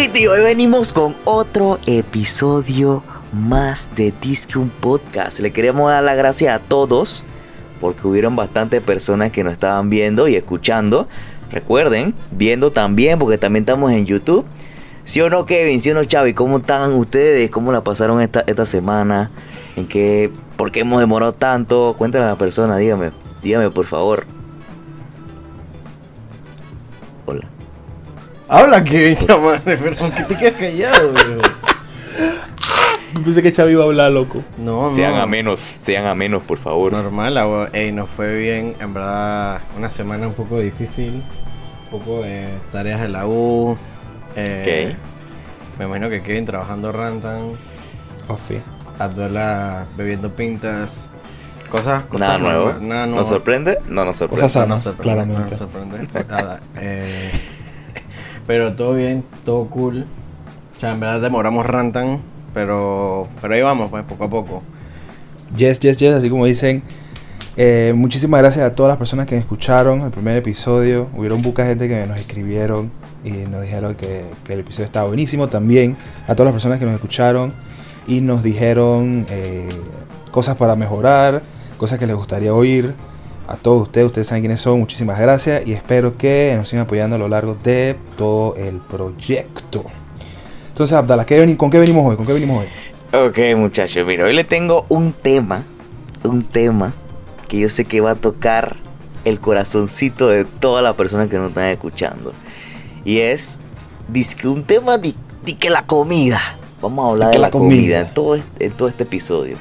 ¿Qué lo que es, Brockity? Hoy venimos con otro episodio más de Disque un Podcast. Le queremos dar las gracias a todos porque hubieron bastantes personas que nos estaban viendo y escuchando. Recuerden, viendo también porque también estamos en YouTube. ¿Sí o no, Kevin? ¿Sí o no, Chavi? ¿Cómo están ustedes? ¿Cómo la pasaron esta, esta semana? ¿En qué? ¿Por qué hemos demorado tanto? Cuéntale a la persona, dígame. Dígame, por favor. Habla que madre, pero que te quedas callado, bro. Pensé que Chavi iba a hablar, loco. No, Sean no. a menos, sean a menos, por favor. Normal, agua. Ey, nos fue bien. En verdad, una semana un poco difícil. Un poco de tareas de la U. Eh, Me imagino que Kevin trabajando Rantan. Ofi. Abdullah bebiendo pintas. Cosas, cosas Nada nuevo. Nada nuevo. ¿Nos sorprende? No nos sorprende. Cosas No sanas, sorprende, claramente. no sorprende. Nada. eh, pero todo bien, todo cool. O sea, en verdad demoramos Rantan. Pero, pero ahí vamos, pues, poco a poco. Yes, yes, yes, así como dicen. Eh, muchísimas gracias a todas las personas que escucharon el primer episodio. Hubieron mucha gente que nos escribieron y nos dijeron que, que el episodio estaba buenísimo. También a todas las personas que nos escucharon y nos dijeron eh, cosas para mejorar, cosas que les gustaría oír. A todos ustedes, ustedes saben quiénes son. Muchísimas gracias y espero que nos sigan apoyando a lo largo de todo el proyecto. Entonces, Abdala, ¿qué ¿con qué venimos hoy? ¿Con qué venimos hoy? Ok, muchachos, mira, hoy le tengo un tema, un tema que yo sé que va a tocar el corazoncito de todas las personas que nos están escuchando. Y es, dizque un tema de, de que la comida. Vamos a hablar De la, la comida, comida. en, todo este, en todo este episodio.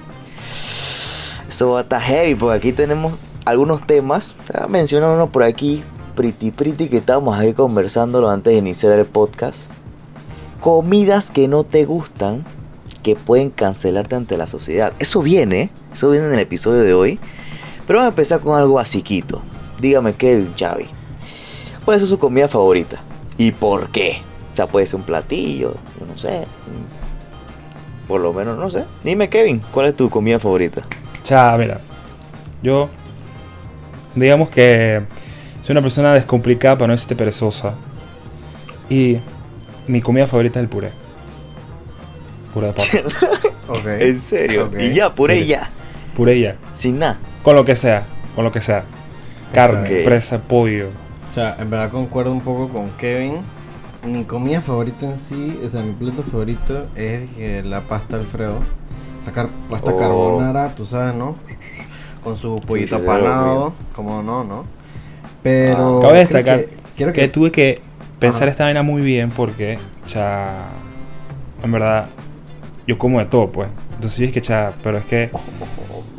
Eso va a estar heavy, porque aquí tenemos algunos temas. Menciona uno por aquí, pretty pretty, que estábamos ahí conversándolo antes de iniciar el podcast. Comidas que no te gustan que pueden cancelarte ante la sociedad. Eso viene, eso viene en el episodio de hoy. Pero vamos a empezar con algo basiquito. Dígame, Kevin, Chavi. ¿Cuál es su comida favorita? ¿Y por qué? O sea, puede ser un platillo, no sé. Por lo menos, no sé. Dime, Kevin, ¿cuál es tu comida favorita? O sea, mira, yo digamos que soy una persona descomplicada para no decirte perezosa. Y mi comida favorita es el puré. Puré de papa. Ok. ¿En serio? Ok. Y ya, puré Sí. ya. puré ya. Sin nada. Con lo que sea, con lo que sea. Carne, presa, pollo. O sea, en verdad concuerdo un poco con Kevin. Mi comida favorita en sí, o sea, mi plato favorito es la pasta Alfredo. Sacar pasta Oh. carbonara, tú sabes, ¿no? Con su pollito apanado, como no, ¿no? Pero Ah. Cabe destacar que, quiero Que que, tuve que pensar Ajá. esta vaina muy bien porque, cha, en verdad, yo como de todo, pues. Entonces yo dije, cha, pero es que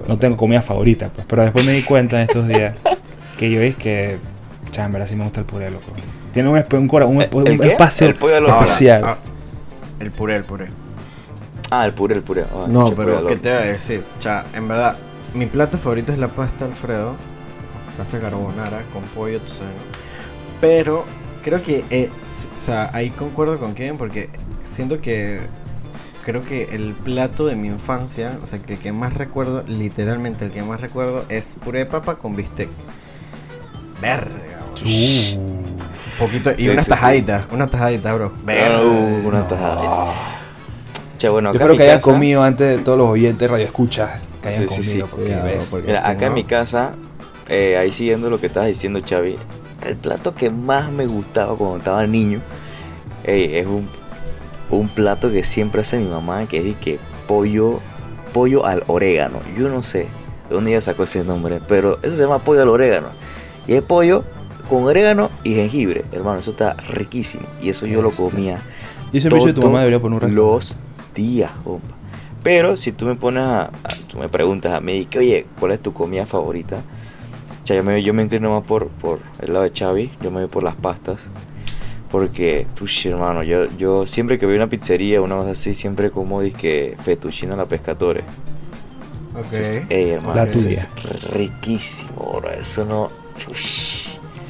no tengo comida favorita, pues. Pero después me di cuenta en estos días que yo es que, cha, en verdad sí me gusta el puré, loco. Tiene un, un, un, espacio El especial. ah, el puré, el puré. Ah, el puré, el puré. Ah, No, pero puré, ¿qué te voy a decir? O sea, en verdad, mi plato favorito es la pasta Alfredo. Pasta carbonara con pollo, tú sabes. ¿no? Pero creo que, eh, o sea, ahí concuerdo con Kevin porque siento que creo que el plato de mi infancia, o sea, que el que más recuerdo, literalmente el que más recuerdo es puré de papa con bistec. Verga. Uh. Un poquito, y Sí, unas sí, sí. tajaditas, unas tajaditas, bro. Verga. Uh, una tajada. Che, bueno, Yo espero que casa- comido antes de todos los oyentes radioescuchas que hayan Sí, sí, comido. sí. porque Cuidado, ves, porque Mira, acá en mi casa, eh, ahí siguiendo lo que estabas diciendo, Xavi, el plato que más me gustaba cuando estaba niño es un, un plato que siempre hace mi mamá, que es de que pollo, pollo al orégano. Yo no sé de dónde ella sacó ese nombre, pero eso se llama pollo al orégano. Y es pollo con orégano y jengibre, hermano, eso está riquísimo. Y eso yo lo comía dicho que tu mamá debería poner un restaurante. los días. Pero si tú me pones a, a- tú me preguntas a mí que oye, ¿cuál es tu comida favorita? O sea, yo me, yo me inclino más por, por el lado de Xavi, yo me voy por las pastas. Porque, push, hermano, yo, yo siempre que voy a una pizzería, una cosa así, siempre como disque fettuccine a la pescatore. Ok. Eso es, ey, hermano, La eso tuya. es riquísimo, bro. Eso no. ush.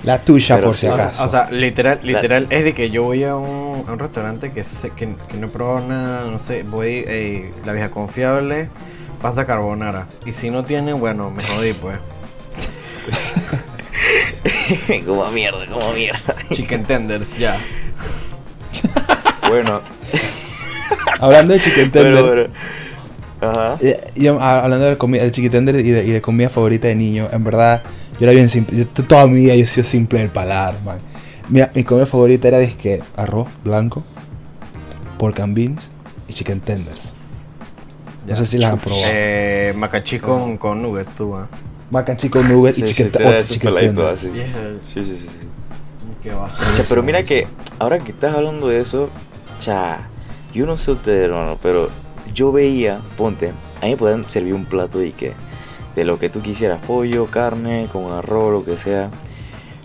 La tuya, Pero por sí, si o O sea- acaso. O sea, literal, literal, es de que yo voy a un, a un restaurante que sé que, que no he probado nada, no sé, voy eh, la vieja confiable, pasta carbonara. Y si no tiene, bueno, me jodí pues. como mierda, como mierda. Chicken tenders, ya. Bueno, Hablando de chicken tender. pero, pero. Ajá. eh, yo, ah, hablando de, comida, de chicken tender y de, y de comida favorita de niño, en verdad, yo era bien simple. Yo, toda mi vida yo he sido simple en el paladar, man. Mira, mi comida favorita era que arroz blanco, pork and beans y chicken tender. No sé si las han probado. Eh, macachí con, con nuggets, tú, ah. Mac and chicken nugget y Sí, chicken, te te- da otro esos chicken peladitos tender. así. Yeah. Sí, sí, sí, sí. Qué. Cha, pero mira que ahora que estás hablando de eso, cha, yo no sé ustedes, hermano, pero yo veía, ponte, a mí me pueden servir un plato de que de lo que tú quisieras, pollo, carne, con arroz, lo que sea.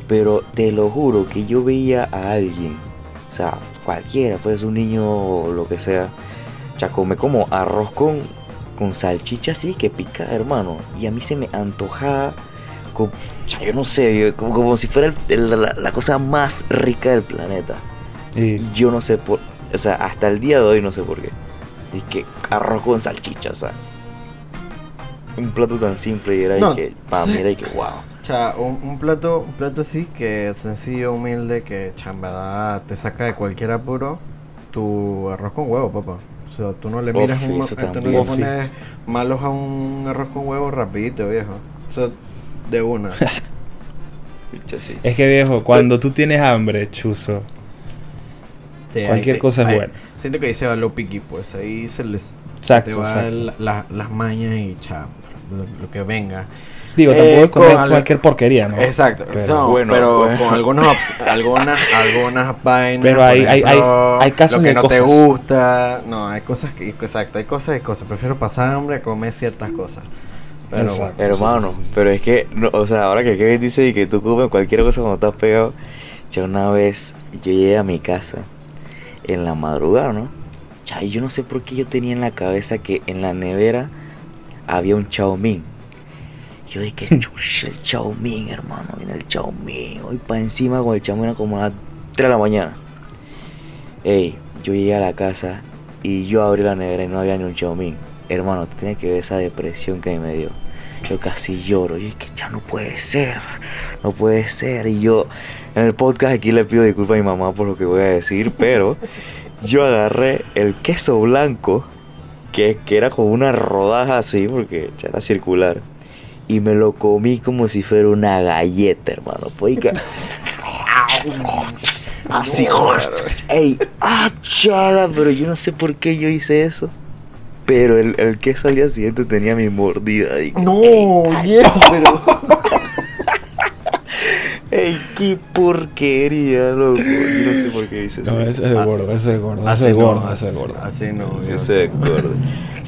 Pero te lo juro que yo veía a alguien, o sea, cualquiera, pues un niño o lo que sea, cha, come como arroz con, con salchicha así que pica, hermano. Y a mí se me antojaba como, yo no sé, como, como si fuera el- el- la, la cosa más rica del planeta. Y yo no sé por, o sea, hasta el día de hoy no sé por qué. Y que arroz con salchicha, o sea. Un plato tan simple y era No, y que, para sí. mí era y que, wow. Cha, un, un plato, un plato así que sencillo, humilde, que cha, en verdad te saca de cualquier apuro tu arroz con huevo, papá. O sea, tú no le Uf, miras un, eh, tú no le pones malos a un arroz con huevo rapidito, viejo. O sea, de una. Es que viejo, cuando tú tienes hambre, chuzo, Sí, Cualquier te- cosa es ahí- buena. Siento que ahí se va lo piqui, pues ahí se les Exacto, se te va la- la- las mañas y cha, lo, lo que venga. digo, Eh, tampoco es comer con cualquier porquería, ¿no? Exacto, Pero- no, Bueno, pero bueno. con algunos ops- algunas algunas vainas, Pero hay- hay- hay- hay casos lo que no te gusta, no, hay cosas que exacto, hay cosas y cosas. Prefiero pasar hambre a comer ciertas cosas. Pero bueno. Hermano, pero es que, no, o sea, ahora que Kevin dice y que tú comes cualquier cosa cuando estás pegado, ya una vez yo llegué a mi casa en la madrugada, ¿no? Cha, y yo no sé por qué yo tenía en la cabeza que en la nevera había un chaomín. Yo dije, chucha, el chaomín, hermano, viene el chaomín. Hoy para encima con el chaomín como a las 3 de la mañana. Ey, yo llegué a la casa y yo abrí la nevera y no había ni un chaomín. Hermano, tú tienes que ver esa depresión que me dio. Yo casi lloro. Yo que ya no puede ser. No puede ser. Y yo en el podcast aquí le pido disculpas a mi mamá por lo que voy a decir, pero yo agarré el queso blanco, que, que era como una rodaja así, porque ya era circular, y me lo comí como si fuera una galleta, hermano. Pues que- Así, ey, ah, chala, pero yo no sé por qué yo hice eso. Pero el, el queso al día siguiente tenía mi mordida. Y, No, viejo. pero- ey, qué porquería, loco. Yo no sé por qué hice eso. No, eso es de gordo, eso es de gordo, es no, gordo, eso es gordo. Así no, Sí, viejo. se acuerda.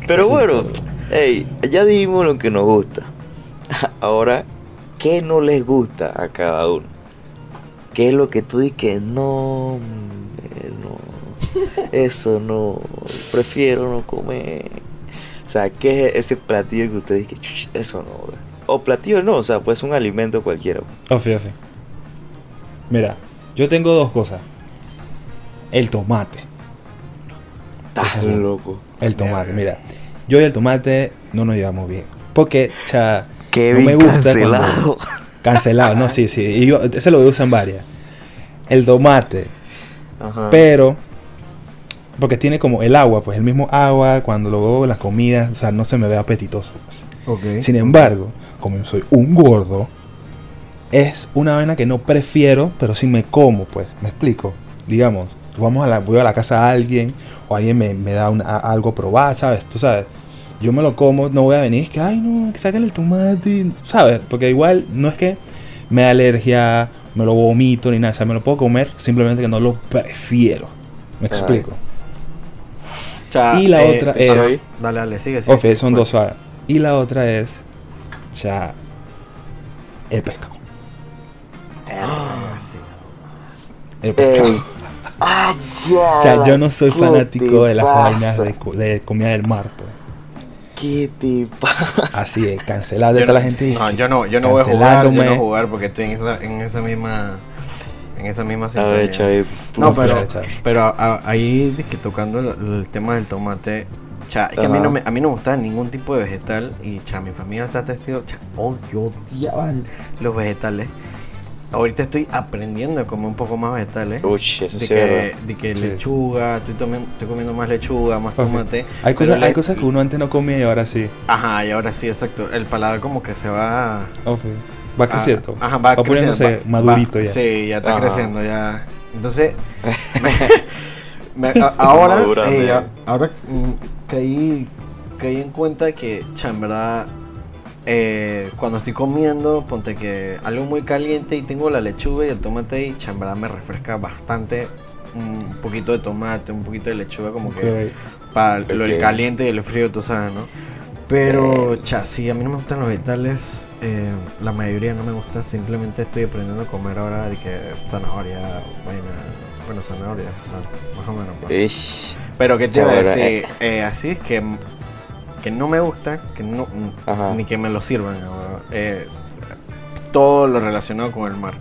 Pero bueno, ey, ya dijimos lo que nos gusta. Ahora, ¿qué no les gusta a cada uno? ¿Qué es lo que tú dices que no, hombre, no, eso no, prefiero no comer? O sea, ¿qué es ese platillo que usted dice que "Chuch, eso no? bro"? O platillo no, o sea, pues un alimento cualquiera. Ofi, ofi. Mira, yo tengo dos cosas. El tomate. Estás loco. El tomate, mira. Yo y el tomate no nos llevamos bien. Porque, cha, no me gusta cancelado. cancelado, no, sí, sí. Y yo, ese lo usan varias. El tomate, Ajá. pero porque tiene como el agua, pues el mismo agua cuando lo veo en las comidas, o sea, no se me ve apetitoso. pues. Ok. Sin embargo, como yo soy un gordo, es una vaina que no prefiero, pero sí me como, pues. ¿Me explico? Digamos, vamos a la, voy a la casa de alguien o alguien me, me da una- a- algo a probar, ¿sabes? Tú sabes. Yo me lo como, no voy a venir, es que, ay, no, que saquen el tomate, ¿sabes? Porque igual no es que me da alergia, me lo vomito ni nada, o sea, me lo puedo comer, simplemente que no lo prefiero. ¿Me explico? Y la eh, otra es- Dale, dale, sigue, sigue. Ok, sigue. son dos suaves. Y la otra es, o sea, el pescado. Sí. El pescado. Ah, ya. O sea, yo no soy ¿qué fanático de las vainas de, de comida del mar, pues. ¿Qué te pasa? Así es, cancelado de Yo toda no, la gente. no, yo no, yo no voy a jugar, yo no voy a jugar porque estoy en esa, en esa misma, en esa misma tú- No, pero, pero, a- a- ahí que tocando el, el tema del tomate, cha, es que a mí, no me, a mí no me gusta ningún tipo de vegetal y cha, mi familia está testigo, cha, oh, yo odiaba los vegetales. Ahorita estoy aprendiendo a comer un poco más vegetales. Uy, eso de sí es verdad. que, de que Sí. lechuga, estoy, tomen- estoy comiendo más lechuga, más tomate. Hay cosas, hay cosas que uno antes no comía y ahora sí. Ajá, y ahora sí, exacto. El paladar como que se va... Ok. Va creciendo. Ah, Ajá, va, creciendo, poniéndose va- madurito va- ya. Sí, ya está Ajá. creciendo ya. Entonces, me- me- a- ahora, eh, ahora mm, caí, caí en cuenta que, cha, en verdad, eh, cuando estoy comiendo, ponte que algo muy caliente y tengo la lechuga y el tomate cha, en verdad me refresca bastante. Un poquito de tomate, un poquito de lechuga, como que Ok. para lo el caliente y el frío, tú sabes, ¿no? Pero, cha, sí, a mí no me gustan los vegetales. eh, la mayoría no me gusta. Simplemente estoy aprendiendo a comer ahora de que zanahoria, vaina. Bueno, zanahoria, ah, más o menos. pues. Ish. Pero que te iba a Chévere, decir, Eh, así es que, que no me gusta, que no, Ajá. ni que me lo sirvan. Eh, todo lo relacionado con el mar.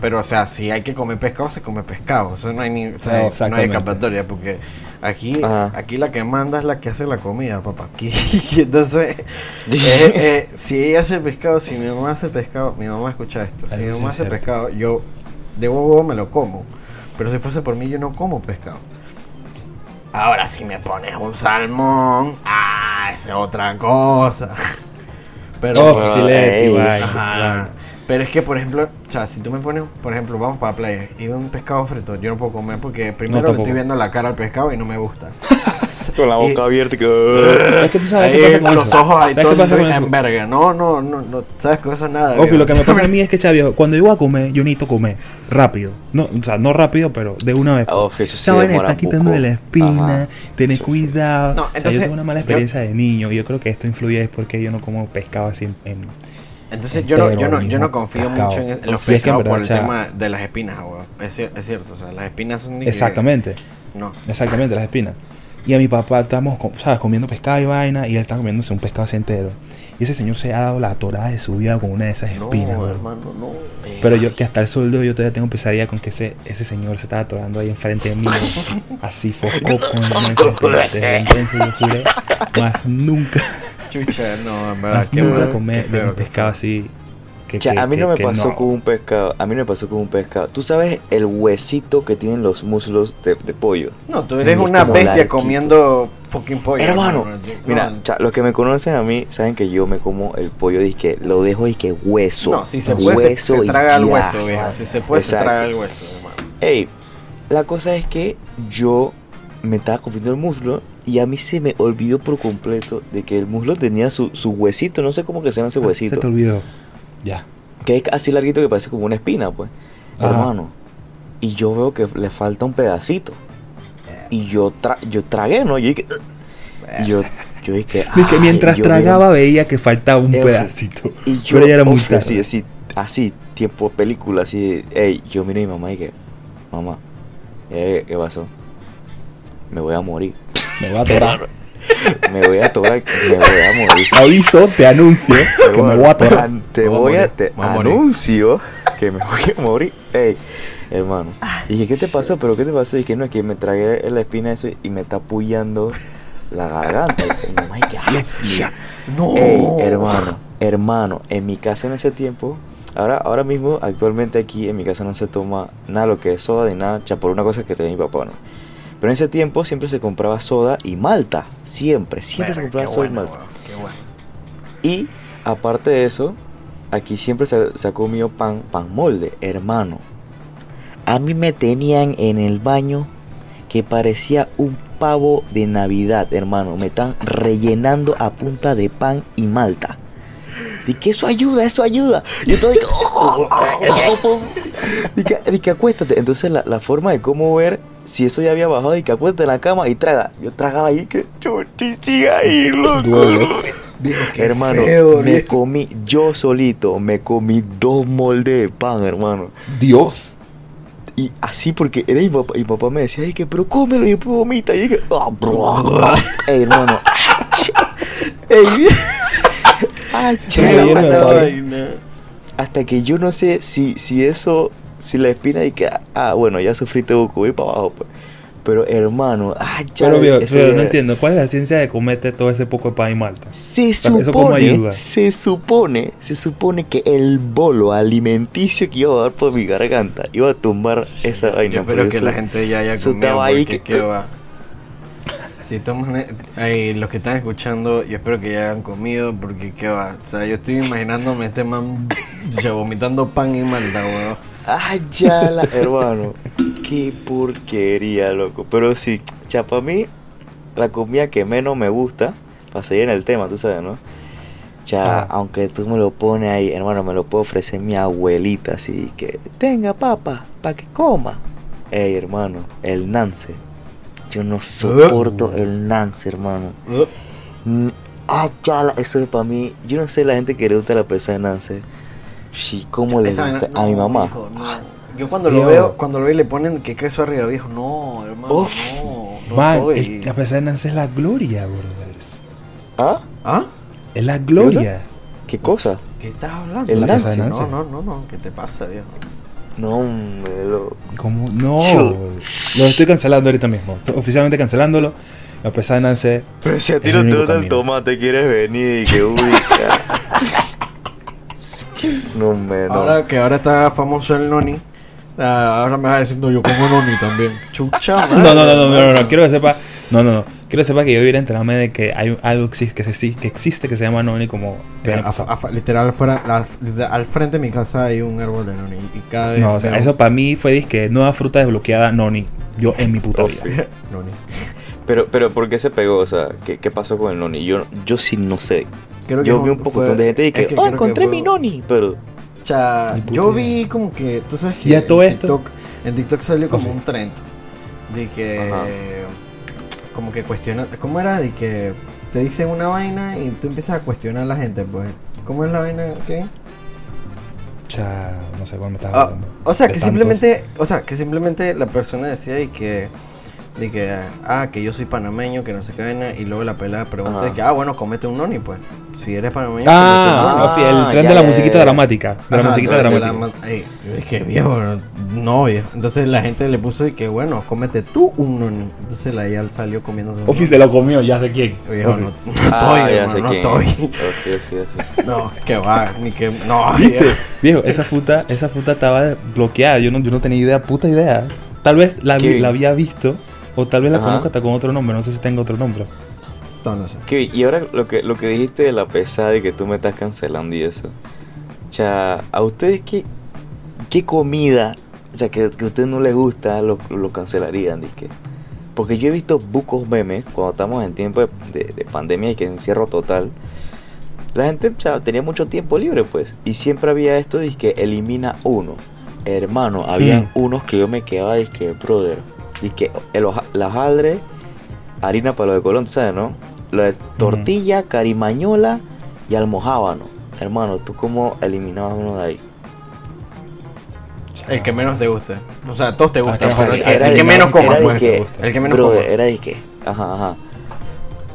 Pero, o sea, si hay que comer pescado, se come pescado. Eso no hay ni, o sea, No, no hay escapatoria. Porque aquí, Ajá. aquí la que manda es la que hace la comida, papá. Aquí, entonces, eh, eh, si ella hace pescado, si mi mamá hace pescado, mi mamá escucha esto. Si Eso mi mamá hace cierto. pescado, yo de huevo me lo como. Pero si fuese por mí, yo no como pescado. Ahora, si me pones un salmón, ah, esa es otra cosa. Pero, Oh, pero, filete, igual. Pero es que, por ejemplo, o sea, si tú me pones, por ejemplo, vamos para la playa y veo un pescado frito, yo no puedo comer porque primero le estoy viendo la cara al pescado y no me gusta. Con la boca Y- abierta y que... Es que tú sabes Ahí qué pasa con los eso. ojos ahí ¿Sabes qué todos en verga. No, no, no, no, sabes que eso es nada. Ofi, lo que me pasa a mí es que, Chavio, cuando yo voy a comer, yo necesito comer rápido. No, o sea, no rápido, pero de una vez. Oh, eso sí está quitándole la espina, Ajá. tenés Sí, sí. cuidado. No, O sea, entonces, yo tengo una mala yo- experiencia de niño y yo creo que esto influye es porque yo no como pescado así en... en- Entonces yo no, yo no, yo no confío mucho en, en los Y es que en pescados por el o sea- tema de las espinas, weón. Es, es cierto, o sea, las espinas son que- Exactamente, No. exactamente, las espinas. Y a mi papá estamos, ¿sabes? Comiendo pescado y vaina y él está comiéndose un pescado así entero. Y ese señor se ha dado la torada de su vida con una de esas No, espinas, weón. hermano, no. Pero yo que hasta el hoy yo todavía tengo pesadilla con que ese, ese señor se estaba atorando ahí enfrente de mí. así fosco con Desde entonces yo juré más nunca, Chucha, no, en verdad. más qué nunca comer de un pescado así. Que, Cha, que- a mí no que- me que pasó no. con un pescado. A mí no me pasó con un pescado. ¿Tú sabes el huesito que tienen los muslos de, de pollo? No, tú eres Es una bestia larguito. comiendo fucking pollo. Hermano, No, Mira, cha, los que me conocen a mí saben que yo me como el pollo que lo dejo y que hueso. no, si se puede, se, Hueso se y traga el hueso, viejo. Si se puede, Exacto. se traga el hueso, hermano. Ey, la cosa es que yo me estaba comiendo el muslo y a mí se me olvidó por completo de que el muslo tenía su, su huesito, no sé cómo que se llama ese Se huesito, te olvidó. Ya. que es así larguito que parece como una espina, pues, Ajá. hermano. Y yo veo que le falta un pedacito. Y yo, tra yo tragué, ¿no? Yo dije, y yo, yo dije, Y que mientras yo tragaba veía que faltaba un pedacito. Y yo, Pero ya era muy tarde. así, así, así, tiempo película, así, ey, yo miré a mi mamá y que, mamá, eh, ¿qué pasó? Me voy a morir. Me voy a atorar. Me voy a atorar, me voy a morir. Aviso, te anuncio que me voy a atorar. Te voy a voy a, morir, te voy a anuncio que me voy a morir. Ey, hermano. Y dije, ¿qué te pasó? ¿Pero qué te pasó? Y que no, es que me tragué la espina eso y me está pullando la garganta. Y mi mamá, y que, "Ay, ya". No. Ey, hermano, hermano, en mi casa en ese tiempo, ahora, ahora mismo, actualmente aquí en mi casa no se toma nada lo que es soda ni nada, por una cosa que tenía mi papá, ¿no? Pero en ese tiempo siempre se compraba soda y malta, siempre, siempre se compraba soda y bueno, malta. weón, qué bueno. Y aparte de eso, aquí siempre se, se ha comido pan, pan molde, hermano. A mí me tenían en el baño que parecía un pavo de Navidad, hermano. Me están rellenando a punta de pan y malta. Y que eso ayuda, eso ayuda. Y yo todo de que, "Oh, y que, y que acuéstate. Entonces la, la forma de cómo ver si eso ya había bajado y que acuéstate en la cama y traga. Yo tragaba ahí que sigue ahí, loco. Hermano, feo, me viejo. comí yo solito, me comí dos moldes de pan, hermano. Dios. Y así porque era mi papá, y mi papá me decía, ay, que pero cómelo y después vomita. Y dije, ah, bro. Ey, hermano. Ey, Ay, de hasta- vaina. Hasta que yo no sé si, si eso, si la espina y que, ah, bueno, ya sufriste buco, voy para abajo, pues. pero hermano, ah, ya, Pero, ese pero no entiendo, ¿cuál es la ciencia de comerte todo ese poco de pan y malta? Se sea, ¿eso cómo supone, ayuda? se supone, se supone que el bolo alimenticio que iba a dar por mi garganta iba a tumbar esa vaina. Yo espero pero que eso- la gente ya haya comido ahí porque que- qué va. Si toman, eh, los que están escuchando, yo espero que ya hayan comido porque qué va. O sea, yo estoy imaginándome este man ya vomitando pan y malta, weón. Ah, ya, la, hermano. Qué porquería, loco. Pero sí, ya para mí, la comida que menos me gusta, para seguir en el tema, tú sabes, ¿no? Ya, Ah. aunque tú me lo pones ahí, hermano, me lo puede ofrecer mi abuelita, así que tenga papa, para que coma. Ey, hermano, el nance. Yo no soporto el nance, hermano. Mm, Ah, chala, eso es para mí. Yo no sé la gente que le gusta la pesa de Nance. Sí, ¿cómo le Esa gusta vaina- a mi mamá? no. Yo cuando lo veo, cuando lo veo y le ponen que queso arriba, viejo, no, hermano, Uf. no, no Man, estoy. es- la pesada de Nance es la gloria, brothers. ¿Ah? ¿Ah? Es la gloria. ¿Qué cosa? ¿Qué estás hablando? El La de No, no, no, no, ¿qué te pasa, viejo? No, hombre, lo... ¿Cómo? No. Lo estoy cancelando ahorita mismo. Estoy Oficialmente cancelándolo. La pesada de Nance. Pero si a ti no el te gusta el tomate, quieres venir y que ubica. no, me no. Ahora que ahora está famoso el noni, ah, ahora me vas a decir, no, yo como noni también. Chucha, madre. No, no, no, no, no, no, no. Quiero que sepa. No, no, no. Quiero que sepa que yo iba a enterarme de que hay algo que, exi- que, se- que existe que se llama Noni como. Eh, a- a- literal, fuera, la- al frente de mi casa hay un árbol de noni y cada vez No, o sea, veo- eso para mí fue disque nueva fruta desbloqueada Noni. Yo en mi puta vida. noni. Pero, pero, ¿por qué se pegó? O sea, ¿qué, qué pasó con el noni? Yo, yo sí no sé. Creo que yo vi un poco fue- de gente y es que, que oh, que encontré fue- mi noni. Pero, O sea, yo idea. vi como que, tú sabes que Y a todo en esto- TikTok, en TikTok salió como un trend de que, Ajá. como que cuestiona, ¿cómo era? De que te dicen una vaina y tú empiezas a cuestionar a la gente, pues. ¿Cómo es la vaina? ¿Qué? Cha, no sé cuándo me estás Ah, hablando. o sea, que tantos. simplemente, o sea, que simplemente la persona decía y que, de que, ah, que yo soy panameño, que no sé qué vaina, y luego la pelada pregunta Ajá. de que, ah, bueno, comete un noni, pues. Si eres panameño, Ah, Ah, no, sí, el tren ya, de la ya, musiquita ya. dramática. De la Ajá, musiquita de la- de dramática. la ma- ey, es que viejo, no viejo. Entonces la gente le puso y que bueno, cómete tú un noni. Entonces la ella salió comiendo su Ofi se lo comió, ya sé quién. Viejo, no, no Ah, estoy, ya hermano, sé no quién. estoy. Ok, ok, ok. No, que va, ni que. No, ¿Viste? viejo. Esa fruta, esa fruta estaba bloqueada. Yo no, yo no tenía idea, puta idea. Tal vez la había visto. O tal vez la Ajá. conozco hasta con otro nombre. No sé si tenga otro nombre. No, no sé. Ok, y ahora lo que, lo que dijiste de la pesada y que tú me estás cancelando y eso. Ya, ¿a ustedes qué, qué comida, o sea, que, que a ustedes no les gusta, lo, lo cancelarían? Dizque? Porque yo he visto bucos memes cuando estamos en tiempo de, de- de pandemia y que encierro total. La gente o sea, tenía mucho tiempo libre, pues. Y siempre había esto de que elimina uno. Hermano, habían Mm. unos que yo me quedaba, que brother. Que el hoja- la hojaldre, harina para lo de Colón, ¿sabes, no? Lo de tortilla, carimañola y almojábano. Hermano, ¿tú cómo eliminabas uno de ahí? El que menos te guste. O sea, todos te gustan, que pero el que, era el de- que menos comas, pues. que- El que menos comas. era de que, ajá, ajá.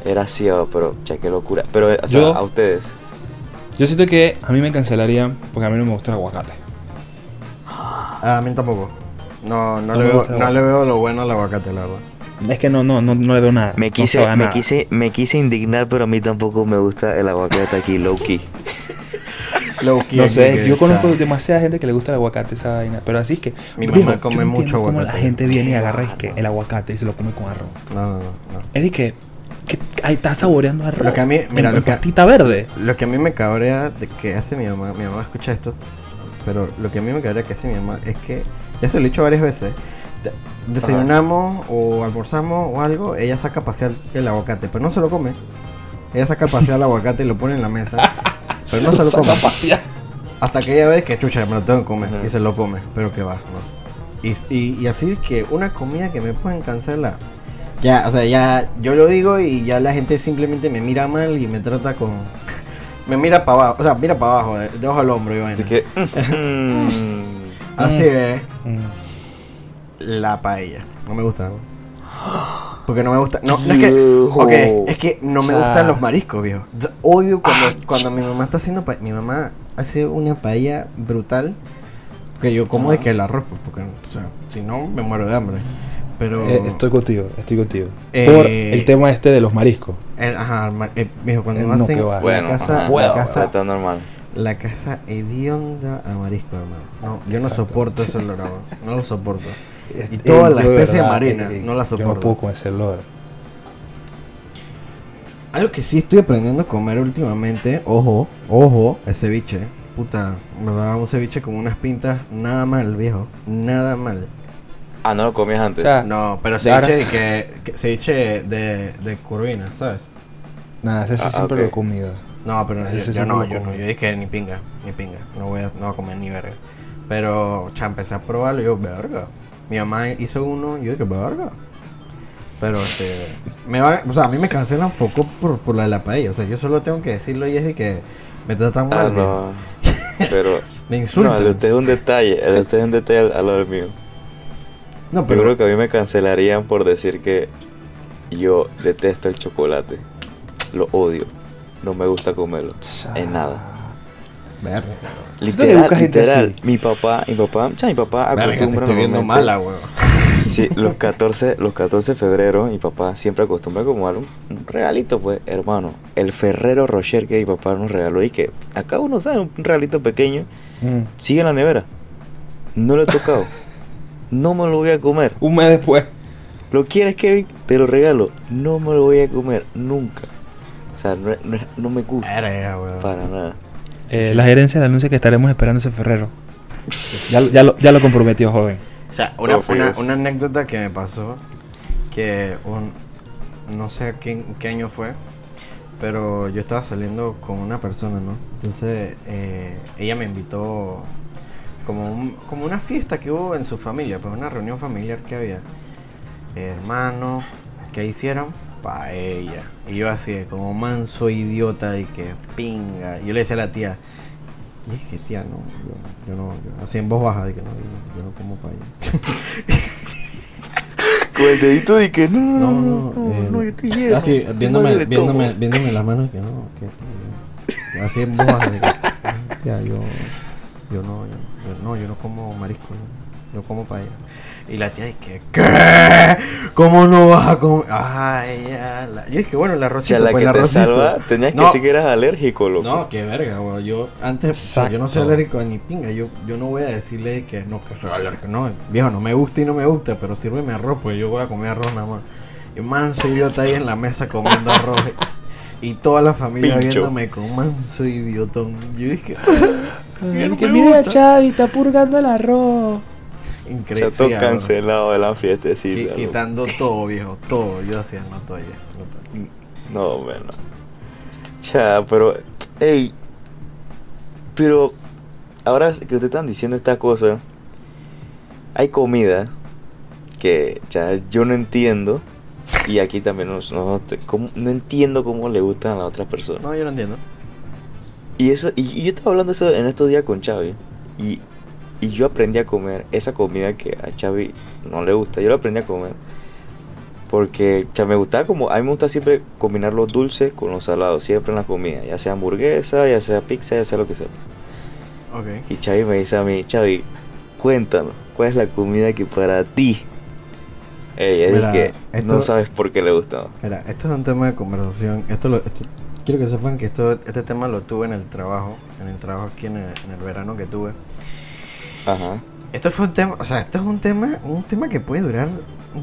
Era así, oh, pero, che, qué locura. Pero, o sea, Yo- a ustedes. Yo siento que a mí me cancelarían porque a mí no me gusta el aguacate. Ah, a mí tampoco. No, no, No le veo, no le veo lo bueno al aguacate, la verdad. Es que no, no, no, no le veo nada. Me quise, sabe me nada. quise, me quise indignar, pero a mí tampoco me gusta el aguacate aquí, low key. Low key No sé, que, yo conozco sea, demasiada gente que le gusta el aguacate, esa vaina. Pero así es que. Mi mamá come mucho cómo aguacate. la gente viene y agarra es que el aguacate y se lo come con arroz. No, no, no. Es de que. que ahí está saboreando arroz. Lo que a mí- mira, en, lo que- pastita verde. Lo que a mí me cabrea de que hace mi mamá, mi mamá escucha esto, pero lo que a mí me cabrea que hace mi mamá es que, ya se lo he dicho varias veces, de- desayunamos o almorzamos o algo, ella saca a pasear el aguacate, pero no se lo come. Ella saca a pasear el aguacate y lo pone en la mesa, pero no se lo come. Hasta que ella ve que chucha, me lo tengo que comer y se lo come, pero que va, ¿no? Y, y, y así es que una comida que me pueden cancelar. Ya, o sea, ya yo lo digo y ya la gente simplemente me mira mal y me trata con. me mira para abajo, o sea, mira para abajo, de- debajo del hombro y vaina. Así mm, es, Mm. la paella. No me gusta. Porque no me gusta. No, no es que. Ok, es que no me gustan los mariscos, viejo. Yo odio cuando, cuando mi mamá está haciendo pa- Mi mamá hace una paella brutal. Que yo como de que el arroz, pues, porque, o sea, si no, me muero de hambre. Pero. Eh, estoy contigo, estoy contigo. Eh, Por el tema este de los mariscos. el- ajá, el mar- eh, viejo, cuando Eh, no, hacen que va. la Bueno, casa, ajá. la Bueno, casa, Está normal. La casa hedionda a marisco, hermano. No, yo no Exacto. soporto ese olor, hermano. no lo soporto. Y toda la especie verdad, marina, eh, no la Yo no soporto. puedo con ese olor. Algo que sí estoy aprendiendo a comer últimamente, ojo, ojo, es ceviche. Puta, ¿verdad? Un ceviche con unas pintas, nada mal, viejo. Nada mal. Ah, no lo comías antes. O sea, No, pero ceviche de que, que- ceviche de, de curvina, ¿sabes? Nada, ese sí Ah, siempre ok. lo he comido. No, pero yo, Ese yo sí no, lo yo no, yo dije ni pinga, ni pinga. No voy a, no voy a comer ni verga. Pero, cha, empecé a probarlo y yo, verga. Mi mamá hizo uno y yo dije, verga. Pero, este, me va, o sea, a mí me cancelan foco por, por la de la paella. O sea, yo solo tengo que decirlo y es de que me tratan mal. Ah, no. Pero. Me No, insultan. el de usted es un detalle. El usted es un detalle al, al lado del mío. No, Yo pero, creo que a mí me cancelarían por decir que yo detesto el chocolate. Lo odio. No me gusta comerlo. En nada. verga. Literal, literal. Mi papá, mi papá, mi papá Verga, te acostumbra estoy viendo mala, weón. Sí, los 14, los 14 de febrero, mi papá siempre acostumbra como dar un, un regalito, pues, hermano. El Ferrero Rocher que mi papá nos regaló y que acá uno sabe, un regalito pequeño, Mm. sigue en la nevera. No lo he tocado. no me lo voy a comer. Un mes después. ¿Lo quieres, Kevin? Te lo regalo. No me lo voy a comer nunca. O sea, no, no- no me gusta Verga, para nada. Eh, La gerencia le anuncia que estaremos esperando ese Ferrero. Ya, lo- ya, lo, ya lo comprometió, joven. O sea, una, una, fíjate. una anécdota que me pasó, que un, no sé qué, qué año fue, pero yo estaba saliendo con una persona, ¿no? Entonces, eh, ella me invitó como, un- como una fiesta que hubo en su familia, pues una reunión familiar que había. Hermano, ¿qué hicieron? Paella. Y yo así, como manso idiota y que pinga. Yo le decía a la tía, y es que tía, no, yo, yo no, yo- así en voz baja, de que no, yo, no- yo no como paella. Con el dedito de que no, No, no, eh, no, yo te llevo. Así, viéndome, no viéndome, viéndome las manos, que no, que yo- así en voz baja, de que, tía, yo, yo no, yo, yo no, yo no como marisco, yo, yo como paella. Y la tía dice, ¿qué? ¿Cómo no vas a comer? Ay, ya, la... Yo dije, bueno, el O sea, arrocito, la pues que el te arrocito. salva, tenías que decir que eras alérgico, loco. No, qué verga, güey. Yo antes, o sea, yo no soy alérgico a ni pinga. Yo, yo no voy a decirle que no, que soy alérgico. No, viejo, no me gusta y no me gusta, pero sírveme arroz, pues yo voy a comer arroz nada más. Y manso idiota ahí en la mesa comiendo arroz. Y toda la familia Pincho. viéndome con manso idiotón. Yo dije, Ay, que mira, Chavi, está purgando el arroz. Increíble. Chato cancelado de la fiestecita. loco. quitando todo, viejo, todo. Yo hacía, no todavía. No bueno. Cha, pero. Ey. Pero. Ahora que ustedes están diciendo esta cosa. Hay comida. Que cha, yo no entiendo. Y aquí también no, no, no entiendo cómo le gustan a las otras personas. No, yo no entiendo. Y eso, y, y yo estaba hablando eso en estos días con Xavi. Y, y yo aprendí a comer esa comida que a Xavi no le gusta. Yo la aprendí a comer. Porque cha, me gustaba como. A mí me gusta siempre combinar los dulces con los salados. Siempre en la comida. Ya sea hamburguesa, ya sea pizza, ya sea lo que sea. Ok. Y Xavi me dice a mí, Xavi, cuéntanos, ¿cuál es la comida que para ti? Ey, es Mira, que no esto- sabes por qué le gusta. Mira, esto es un tema de conversación. Esto lo, esto- quiero que sepan que esto, este tema lo tuve en el trabajo, en el trabajo aquí en el, en el verano que tuve. Ajá. Esto fue un tema, o sea, esto es un tema, un tema que puede durar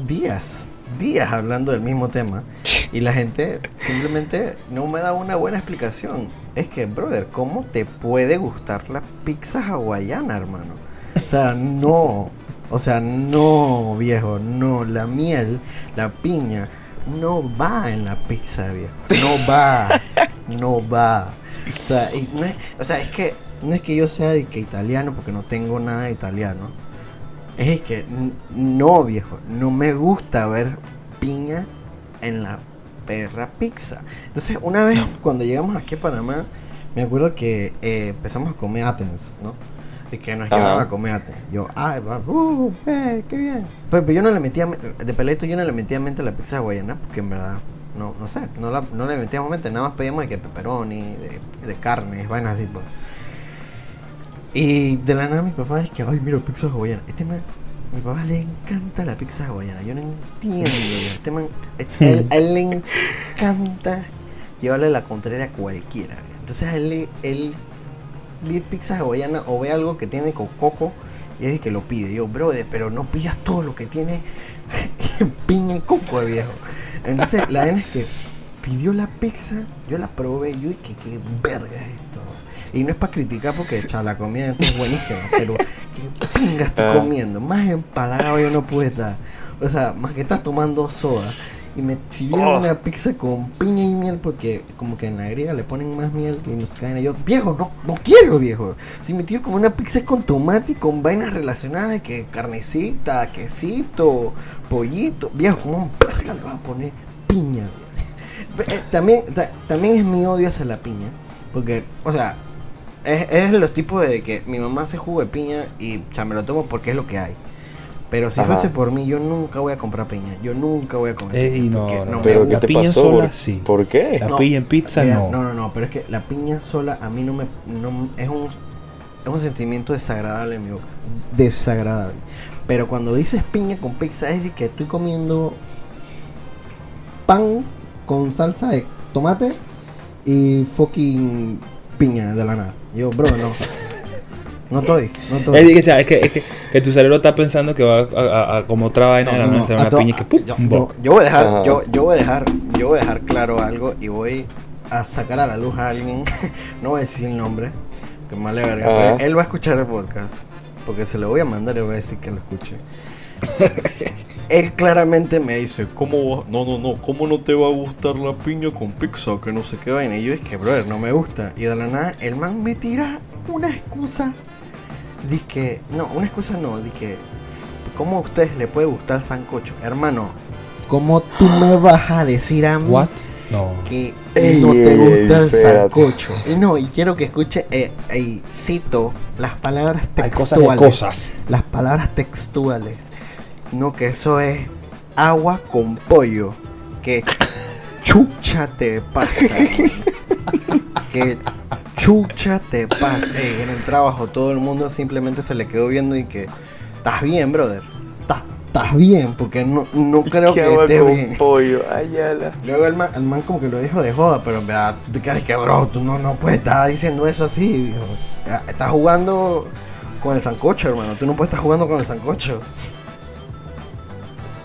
días, días hablando del mismo tema. Y la gente simplemente no me da una buena explicación. Es que, brother, ¿cómo te puede gustar la pizza hawaiana, hermano? O sea, no. O sea, no, viejo, no. La miel, la piña, no va en la pizza, viejo. No va. No va. O sea, y o sea, es que no es que yo sea de que italiano porque no tengo nada de italiano. Es que no, viejo, no me gusta ver piña en la perra pizza. Entonces, una vez cuando llegamos aquí a Panamá, me acuerdo que eh, empezamos a comer Athens, ¿no? De que nos llevaban a comer Athens. Yo, ay, va, uh, eh, qué bien. Pero, pero yo no le metía, me- de peleto yo no le metía mente a la pizza hawaiana porque en verdad, no, no sé, no, la- no le metíamos mente, nada más pedíamos de que pepperoni, de, de carnes, vainas así, pues. Y de la nada mi papá dice que, ay, mira, pizza hawaiana. Este man mi papá le encanta la pizza hawaiana. Yo no entiendo. Este man, él, a él le encanta llevarle la contraria a cualquiera. Entonces a él, él ve pizza hawaiana o ve algo que tiene con coco y es que lo pide. Yo, brother, pero no pidas todo lo que tiene piña y coco, viejo. Entonces la vaina es que pidió la pizza, yo la probé, yo dije, qué verga es esto. Y no es para criticar porque cha, la comida es buenísima, pero qué pinga estoy Ah. comiendo. Más empalagado yo no puedo estar. O sea, más que estás tomando soda. Y me sirvieron Oh. una pizza con piña y miel porque como que en la griega le ponen más miel que nos caen. Y yo, viejo, no, no quiero, viejo. Si me tiro como una pizza con tomate y con vainas relacionadas de que carnecita, quesito, pollito. Viejo, como un verga le va a poner piña. Eh, También, ta- también es mi odio hacia la piña. Porque, o sea, es, es los tipos de que mi mamá hace jugo de piña y ya me lo tomo porque es lo que hay. Pero si Ajá. fuese por mí, yo nunca voy a comprar piña. Yo nunca voy a comer Ey, piña. no, porque no, me Pero. ¿qué La te piña pasó? sola, ¿Por, sí. ¿por qué? La piña en pizza, mira, no. No, no, no, pero es que la piña sola a mí no me. No, es, un, es un sentimiento desagradable en mi boca. Desagradable. Pero cuando dices piña con pizza es de que estoy comiendo pan con salsa de tomate y fucking piña de la nada. Yo, bro, no. No estoy, no estoy. Es, que, es que, es que, que tu cerebro está pensando que va a, a- a- como otra vaina de la nada, hacer a una piña y que ¡pum! yo, voy a dejar, yo, yo voy a dejar, yo voy a dejar claro algo y voy a sacar a la luz a alguien, no voy a decir el nombre, que me vale verga, pero él va a escuchar el podcast, porque se lo voy a mandar y voy a decir que lo escuche. él claramente me dice, ¿cómo va? No, no, no, ¿cómo no te va a gustar la piña con pizza? Que no sé qué vaina. Y yo es que, brother, no me gusta. Y de la nada, el man me tira una excusa. Dice que, no, una excusa no, dice que, ¿cómo a ustedes le puede gustar sancocho? Hermano, ¿cómo tú me vas a decir a mí ¿What? No. que Ey, no te ey, gusta ey, el espérate. sancocho? Y no, y quiero que escuche, eh, y cito las palabras Hay cosas textuales. cosas. Las palabras textuales. No, que eso es agua con pollo. Que chucha te pasa. que chucha te pasa. Ey, en el trabajo todo el mundo simplemente se le quedó viendo y que estás bien, brother. Estás- bien, porque no, no creo ¿Qué que con bien. pollo? Ayala. Luego el man, el man como que lo dijo de joda, pero en verdad tú te quedas que bro, tú no, no puedes estar diciendo eso así, viejo. Estás jugando con el sancocho, hermano. Tú no puedes estar jugando con el sancocho.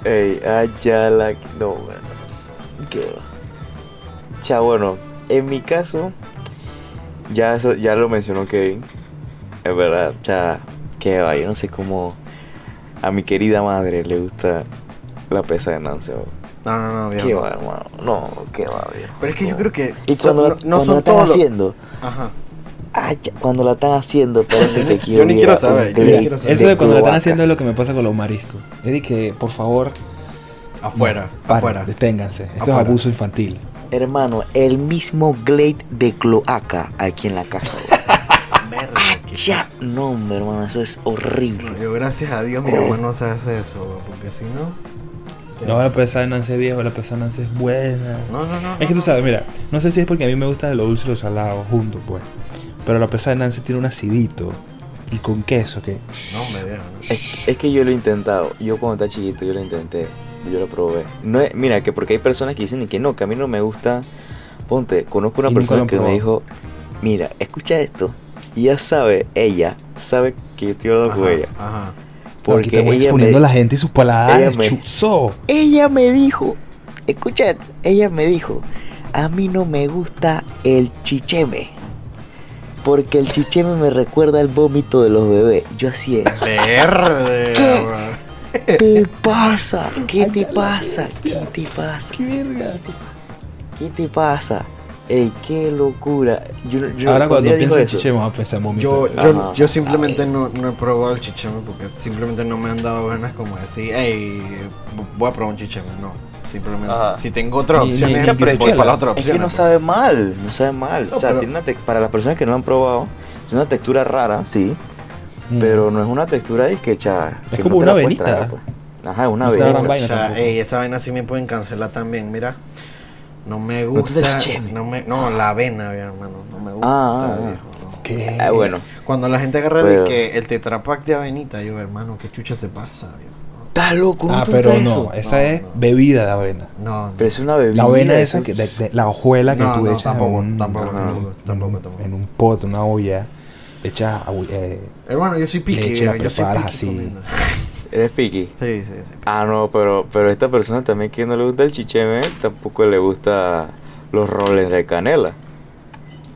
Ey, Ayala. No, bueno. Qué va. Cha, bueno, en mi caso, ya eso, ya lo mencionó Kevin. Es verdad, sea, que va, yo no sé cómo a mi querida madre le gusta la pesa de Nance. bro. No, no, no, viejo. Qué va, hermano. No, qué va, viejo. Pero es que yo creo que Y son- cuando, no, no cuando son la están todos los- haciendo, Ajá. Ay, cuando la están haciendo, parece que Yo quiero ni ir quiero saber, yo ni quiero saber. Eso de cuando lo están haciendo es lo que me pasa con los mariscos. Es de que, por favor, Afuera, paren, afuera. deténganse. Esto Afuera. es abuso infantil. Hermano, el mismo glade de cloaca aquí en la casa. que- ya, no, hombre, hermano, eso es horrible. Yo gracias a Dios mi mamá no se hace eso, porque si no... No, la pesa de Nance es viejo, la pesa de Nance es buena. No, no, no. Es que tú sabes, mira, no sé si es porque a mí me gusta lo dulce y lo salado juntos, pues. Pero la pesa de Nance tiene un acidito y con queso que. No, me. Es, es que yo lo he intentado. Yo cuando estaba chiquito, yo lo intenté. Yo lo probé. No es- mira, que porque hay personas que dicen que no, que a mí no me gusta. Ponte, conozco una Y persona que me dijo, mira, escucha esto. Y ya sabe, ella sabe que yo estoy hablando con ella. Ajá. Porque Aquí estamos exponiendo me, a la gente y sus paladares, ella me- ella me dijo, escucha, ella me dijo, a mí no me gusta el chicheme. Porque el chicheme me recuerda al vómito de los bebés. Yo así es. Verde, ¿Qué? bro. ¿Qué te pasa? ¿Qué te pasa? ¿Qué te pasa? ¡Qué verga! ¿Qué te pasa? Ey, qué locura. Yo, yo- Ahora cuando pienso en eso, chiche, vamos a pensar en vómito. Yo, yo, yo simplemente no, no he probado el chicheme porque simplemente no me han dado ganas como de decir, hey, voy a probar un chicheme. No, simplemente. Ajá. Si tengo en voy Bichela. para la otra Es opción. que no sabe mal, no sabe mal. No, o sea, pero- tiene una para las personas que no lo han probado, es una textura rara, sí, Mm. pero no es una textura ahí que cha, Es que como no una venita. tragar, pues. Ajá, es una No vaina Cha, ey, esa vaina sí me pueden cancelar también, mira. No me ¿No te gusta? No, me, no, la avena, hermano. No me gusta, Ah, ah, ah. viejo. ¿Qué? Ah, bueno, Cuando la gente agarra Pero- de que el tetrapack de avenita, yo, hermano, ¿qué chucha te pasa? viejo? Estás loco, ¿no Ah, te pero gusta no, eso? esa No, es no. bebida de avena. No, no. Pero es una bebida. La avena esa, que de, de- la hojuela que No, tú no, echas tampoco, en un, tampoco, en tampoco, un- tampoco, tampoco. en un pot, una olla, echas eh, Hermano, yo soy piqui, viejo, yo soy piqui así. comiendo. Eres piqui. Sí, sí, sí. Ah, no, pero, pero esta persona también que no le gusta el chicheme, tampoco le gusta los roles de canela.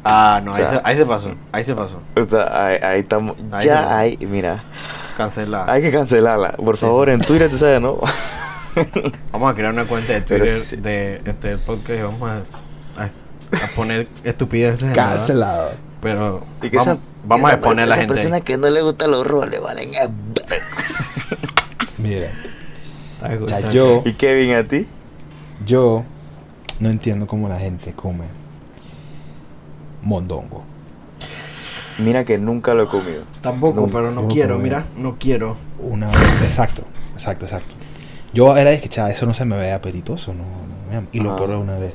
Ah, no, O sea- ahí, se, ahí se pasó, ahí se pasó. O sea, ahí, ahí estamos. Ahí ya hay, mira, Cancelada. hay que cancelarla. Por Sí, favor, sí. en Twitter, tú sabes, ¿no? Vamos a crear una cuenta de Twitter de este podcast y vamos a, a, a poner estupideces en la- cancelado. Pero Y que vamos, esa- vamos a esa- exponer a la gente. ahí. persona que no le gustan los roles, valen. a ver. Mira, ya está yo, ¿Y Kevin a ti? yo no entiendo cómo la gente come mondongo. Mira que nunca lo he comido. Tampoco, No, pero no no quiero, mira, no quiero. Una exacto, exacto, exacto. Yo era de que, chava, eso no se me ve apetitoso, no, no, y lo probé una vez.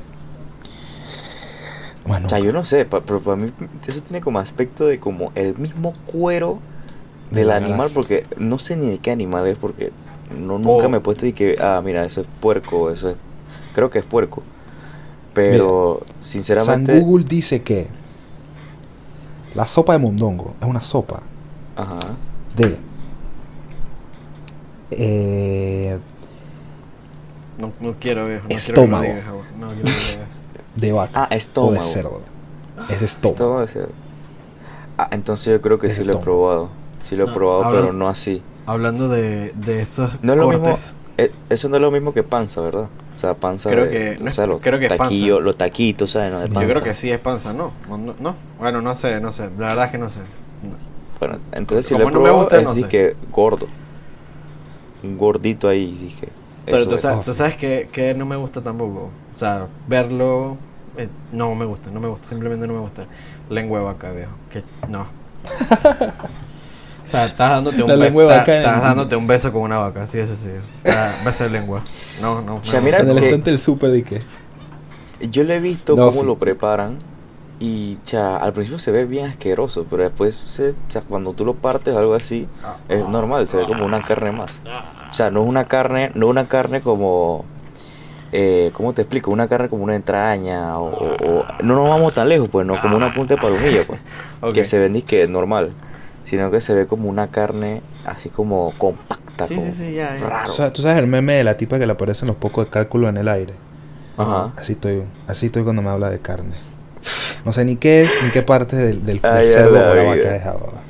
Bueno, O sea, yo no sé, pa- pero para mí eso tiene como aspecto de como el mismo cuero De del animal, grasa. porque no sé ni de qué animal es, porque no, nunca Oh. me he puesto y que, ah, mira, eso es puerco, eso es, creo que es puerco. Pero, San sinceramente, Google dice que la sopa de mondongo es una sopa ajá, de eh, No, no quiero, viejo. No Estómago. Quiero que lo digas, no quiero que lo de vaca Ah, o de estómago. cerdo. Es estómago. Esto debe ser. Ah, entonces yo creo que Es sí lo he estómago. probado. Sí lo he probado, habla- pero no así. Hablando de, de estos No es lo mismo. cortes. eh, Eso no es lo mismo que panza, ¿verdad? Sea, panza. Creo de- que- o no es- sea, los creo que es panza. taquillos, los taquitos, ¿sabes? No, de Yo creo que sí es panza, ¿no? No, no. Bueno, no sé, no sé. La verdad es que no sé. Bueno, entonces si he no probado, gusta, es no gordo. Un gordito ahí, dije. Pero tú es. sabes, tú sabes que, que no me gusta tampoco. O sea, verlo. eh, no me gusta, no me gusta. Simplemente no me gusta. Lengua de vaca, viejo. Que, no. o sea, estás dándote un La beso. Estás, vaca en- estás dándote un beso con una vaca. Sí, eso sí. Ah, beso de lengua. No, no. O sea, no. mira en el que- estante del súper de que Yo le he visto No, cómo lo preparan. Y cha, al principio se ve bien asqueroso, pero después, se, o sea, cuando tú lo partes o algo así, es normal, se ve como una carne más. O sea, no es una carne, no una carne como, eh, ¿cómo te explico? Una carne como una entraña o, o- o- no nos vamos tan lejos, pues no como una punta de palomilla, pues, que se ven que normal, sino que se ve como una carne así como compacta, Sí, como sí, sí, ya, ya. raro. ¿Tú sabes, tú sabes el meme de la tipa que le aparecen los pocos de cálculo en el aire. Ajá. Así estoy, así estoy cuando me habla de carne. No sé ni qué es, ni qué parte del, del, del Ay, a cerdo la o la vaca es ahora.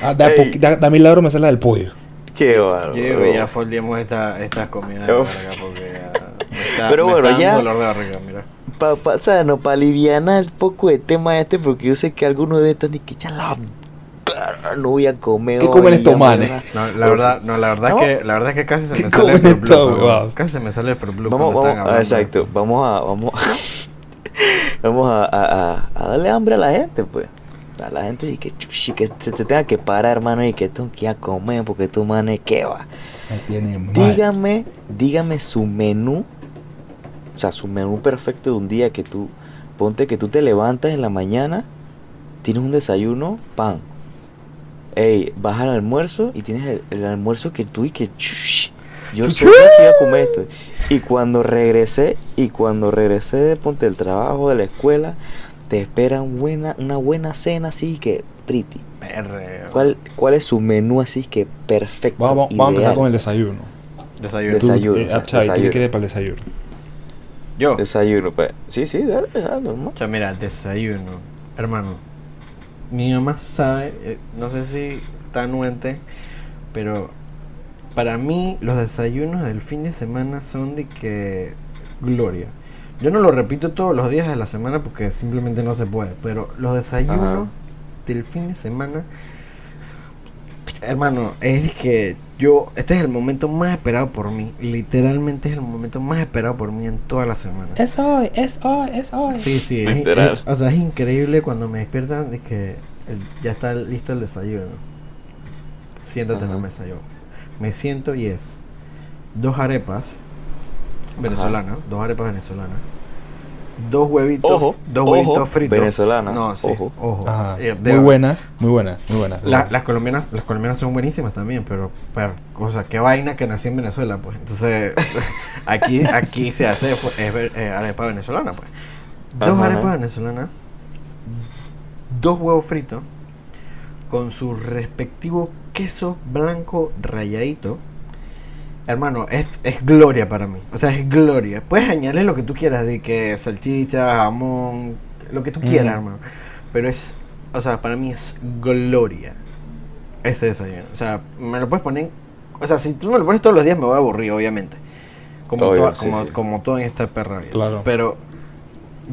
Ah, da, da, da milagro me sale la del pollo. Qué bárbaro. Yo digo que ya foldeemos esta, estas comidas de Uf. barriga porque ya está, Pero me bueno, está ya- dolor de barriga, mira. Pa, pa, o sea, no, para aliviar el poco de tema este, porque yo sé que algunos de estos ni que ya la no voy a comer. ¿Qué comen estos manes? a- No, la verdad, no, la verdad ¿No? es que la verdad es que casi se ¿Qué me sale el Fruit huevados? Casi se me sale el Fruit Loop Vamos, vamos, están hablando de exacto, vamos a, vamos, vamos a, a- a- a darle hambre a la gente, pues. A la gente y que chuchi, que se te tenga que parar, hermano, y que tengo que ir a comer, porque tú, manes, ¿qué va? Dígame, dígame su menú, o sea, su menú perfecto de un día que tú, ponte que tú te levantas en la mañana, tienes un desayuno, pan. Ey, vas al almuerzo y tienes el, el almuerzo que tú y que chush, yo sé que iba a comer esto. Y cuando regresé, y cuando regresé de ponte del trabajo, de la escuela, te espera buena, una buena cena así que pretty. Perre, ¿Cuál, ¿Cuál es su menú así que perfecto? Vamos, vamos a empezar con el desayuno. Desayuno. Tú, Desayuno, eh, o sea, ah, Chavi, ¿qué desayuno. quieres para el desayuno? Yo. Desayuno, pues. Sí, sí, dale, dale, normal. O sea, mira, desayuno. Hermano, mi mamá sabe, eh, no sé si está anuente, pero para mí los desayunos del fin de semana son de que gloria. Yo no lo repito todos los días de la semana porque simplemente no se puede, pero los desayunos Ajá. del fin de semana, hermano, es que yo, este es el momento más esperado por mí, literalmente es el momento más esperado por mí en toda la semana. Es hoy, es hoy, es hoy. Sí, sí, es, o sea, es increíble cuando me despiertan de que el- ya está listo el desayuno. Siéntate en la mesa yo. Me siento y es dos arepas venezolanas, dos arepas venezolanas, dos huevitos, Ojo, dos ojo, huevitos fritos. venezolanas, No, sí, ojo. ojo. Ajá. Eh, Muy buenas, muy buenas, muy buenas. la- las colombianas, las colombianas son buenísimas también, pero, pero o sea, qué vaina que nací en Venezuela, pues. Entonces, aquí, aquí se hace pues, es ver- eh, arepa venezolana, pues. Dos Ajá. arepas venezolanas, dos huevos fritos, con su respectivo queso blanco rayadito. Hermano, es, es gloria para mí. O sea, es gloria. Puedes añadirle lo que tú quieras, de que salchicha, jamón, lo que tú quieras, Mm. hermano. Pero es, o sea, para mí es gloria ese desayuno. O sea, me lo puedes poner, o sea, si tú me lo pones todos los días me voy a aburrir, obviamente. Como, Obvio, toda- sí, como, sí. como todo en esta perra vida. Claro. Pero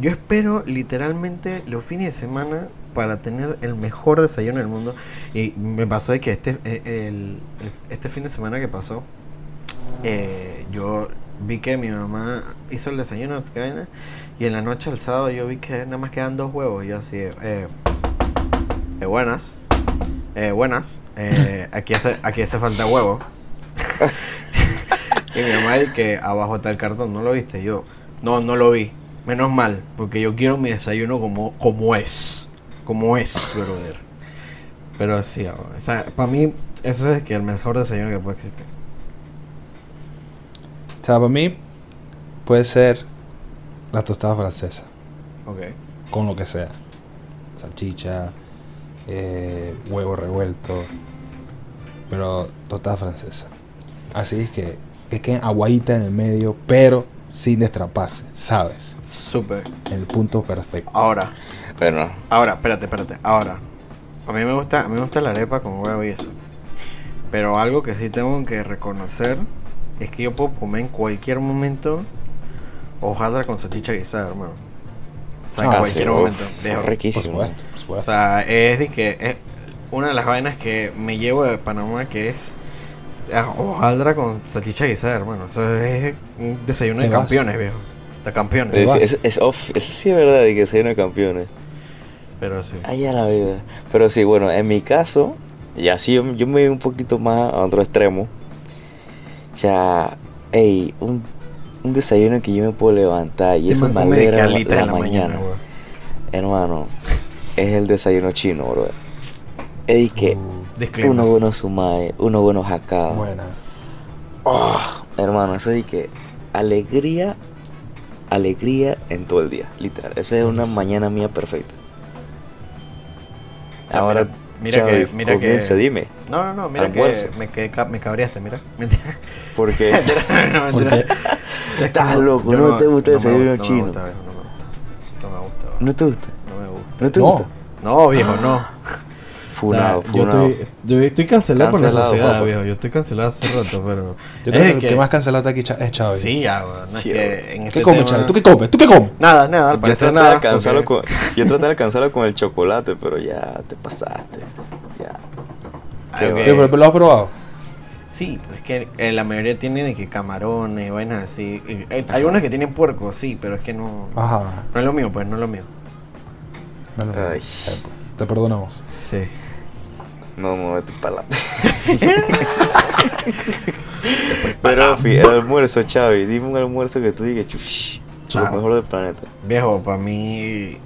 yo espero literalmente los fines de semana para tener el mejor desayuno del mundo. Y me pasó de que este, eh, el- el- este fin de semana que pasó, eh, yo vi que mi mamá hizo el desayuno y en la noche al sábado yo vi que nada más quedan dos huevos. Y yo así, eh, eh, buenas, eh, buenas, eh, aquí, hace, aquí hace falta huevo. y mi mamá dice que abajo está el cartón, ¿no lo viste? Yo, no, no lo vi. Menos mal, porque yo quiero mi desayuno como, como es. Como es, brother. Pero sí, o sea, para mí eso es que el mejor desayuno que puede existir. O sea, para mí puede ser la tostada francesa, Ok. con lo que sea. Salchicha, eh, huevo revuelto, pero tostada francesa. Así es que, que queden aguadita en el medio, pero sin destraparse, ¿sabes? Súper. El punto perfecto. Ahora, Bueno, ahora, espérate, espérate. Ahora, a mí me gusta, a mí me gusta la arepa con huevo y eso. Pero algo que sí tengo que reconocer es que yo puedo comer en cualquier momento hojaldra con salchicha guisada, hermano. O sea, en Ah, cualquier sí, uf, momento. viejo. Por riquísimo. supuesto, por O supuesto. sea, es de que es una de las vainas que me llevo de Panamá que es hojaldra con salchicha guisada, hermano. Eso es un desayuno de vas. campeones, viejo. De campeones. Es, es- es off, eso sí es verdad de que soy una campeones. Pero sí. Ay, a la vida. Pero sí, bueno, en mi caso, y así yo, yo me voy un poquito más a otro extremo. Ya, ey, un, un desayuno que yo me puedo levantar y Te eso me alegra la, la mañana. Hermano, es el desayuno chino, bro. Es que Uh, Disclaimer. uno bueno sumae, uno bueno jacao. buena. Oh, hermano, eso es que alegría, alegría en todo el día, literal. Eso es una mañana mía perfecta. O sea, Ahora, mira, mira Chavi, que, mira comienza, que. dime, No, no, no, mira Almuerzo. que me, quedé ca- me cabreaste, mira. Mentira. porque no, ¿Por mentira. qué? Estás loco, no te gusta el me desayuno gusta, chino. No me gusta, viejo, no me gusta. No me gusta. viejo. ¿no te gusta? No me gusta. ¿No te No. gusta? No, viejo, no. Funado, O sea, yo, funado. estoy, yo estoy cancelado, por Cancelado, la sociedad, papá. viejo. Yo estoy cancelado hace rato, pero. Yo es creo que el que- que más cancelado aquí es Chavi. Sí, ya, weón. No es Sí, que en ¿Qué este comes, tema- Chavi? ¿Tú qué comes? ¿Tú qué comes? Nada, nada, al Yo parecer traté, de nada. alcanzarlo porque- con, yo traté de alcanzarlo con el chocolate, pero ya te pasaste. Ya. Ah, Qué ok. bueno. Pero, pero lo has probado. Sí, es que eh, la mayoría tiene de que camarones, vainas así. Eh, hay unos que tienen puerco, sí, pero es que no. Ajá. No es lo mío, pues, no es lo mío. No, no. Ay. Eh, Te perdonamos. Sí. No me meto para Pero, fi, el almuerzo, Chavi. Dime un almuerzo que tú digas, chush, lo mejor del planeta. Viejo, para mí,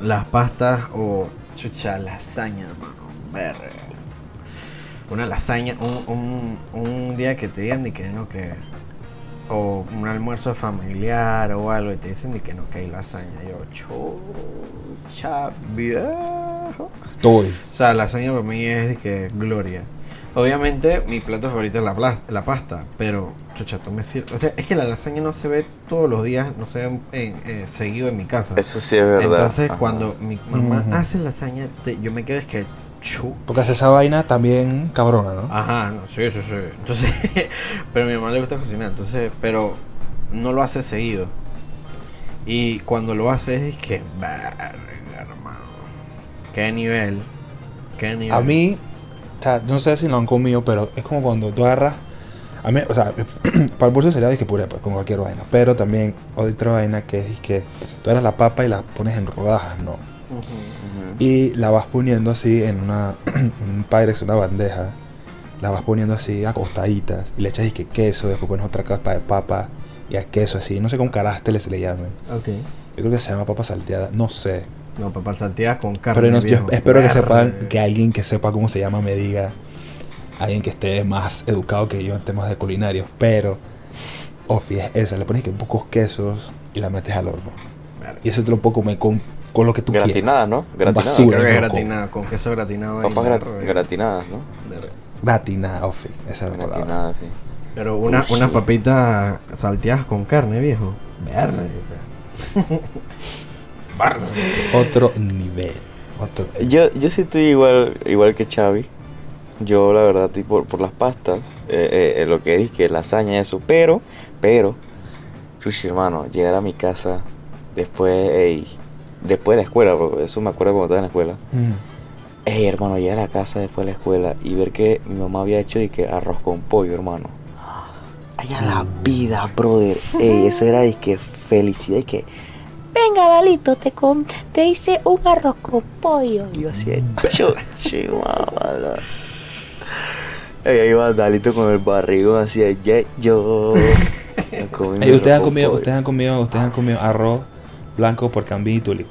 las pastas o chucha, lasaña, hermano. Verga. Una lasaña, un, un, un día que te digan de que no, que. O un almuerzo familiar o algo y te dicen de que no, que hay lasaña. Yo, chucha, viejo. Estoy. O sea, lasaña para mí es de que gloria. Obviamente, mi plato favorito es la, plas- la pasta, pero, chucha, tú me sirves. O sea, es que la lasaña no se ve todos los días, no se ve en- eh, seguido en mi casa. Eso sí es verdad. Entonces, Ajá. cuando mi mamá hace lasaña, te- yo me quedo es que chu. Porque hace esa vaina también cabrona, ¿no? Ajá, no, sí, sí, sí. Entonces, pero a mi mamá le gusta cocinar, entonces, pero no lo hace seguido. Y cuando lo hace es que, verga, hermano. Qué nivel. Qué nivel. A mí, o sea, no sé si lo han comido, pero es como cuando tú agarras. A mí, o sea, para el bolso sería de que puré, pues, con cualquier vaina. Pero también otra vaina que es que tú agarras la papa y la pones en rodajas, ¿no? Y la vas poniendo así en una un Pyrex, una bandeja. La vas poniendo así acostaditas. Y le echas y que queso, después pones otra capa de papa y a queso así. No sé cómo carácter se le llame. Ok. Yo creo que se llama papa salteada, no sé. No, papas salteadas con carne. Pero no- yo espero que sepan, que alguien que sepa cómo se llama me diga, alguien que esté más educado que yo en temas de culinarios. Pero, Ofi es esa, le pones que pocos quesos y la metes al horno. Verga. Y eso te lo puedo comer con, con lo que tú quieras. Gratinadas, ¿no? Gratinadas. Basura. Creo que es loco. gratinado, con queso gratinado. Papas gra- gratinadas, ¿no? Gratinada, Ofi, esa es la palabra. Sí. Pero una, unas sí. papitas salteadas con carne, viejo. Barra. Otro nivel. Otro Yo, yo sí estoy igual, igual que Xavi. Yo la verdad estoy por, por las pastas, eh, eh, lo que es que lasaña eso, pero, pero, sushi hermano, llegar a mi casa después, ey, después de la escuela, porque eso me acuerdo cuando estaba en la escuela. Mm. Ey, hermano, llegar a la casa después de la escuela y ver que mi mamá había hecho y que arroz con pollo, hermano. Allá la vida, brother. Ey, eso era y que felicidad y que Venga, Dalito, te, com- te hice un arroz con pollo. yo hacía chuchi, mamá. Ey, ahí va Dalito con el barrigón así, yo. Me comí Ey, ustedes, han comido, ustedes han comido, ustedes han comido arroz blanco por cambí y tulip.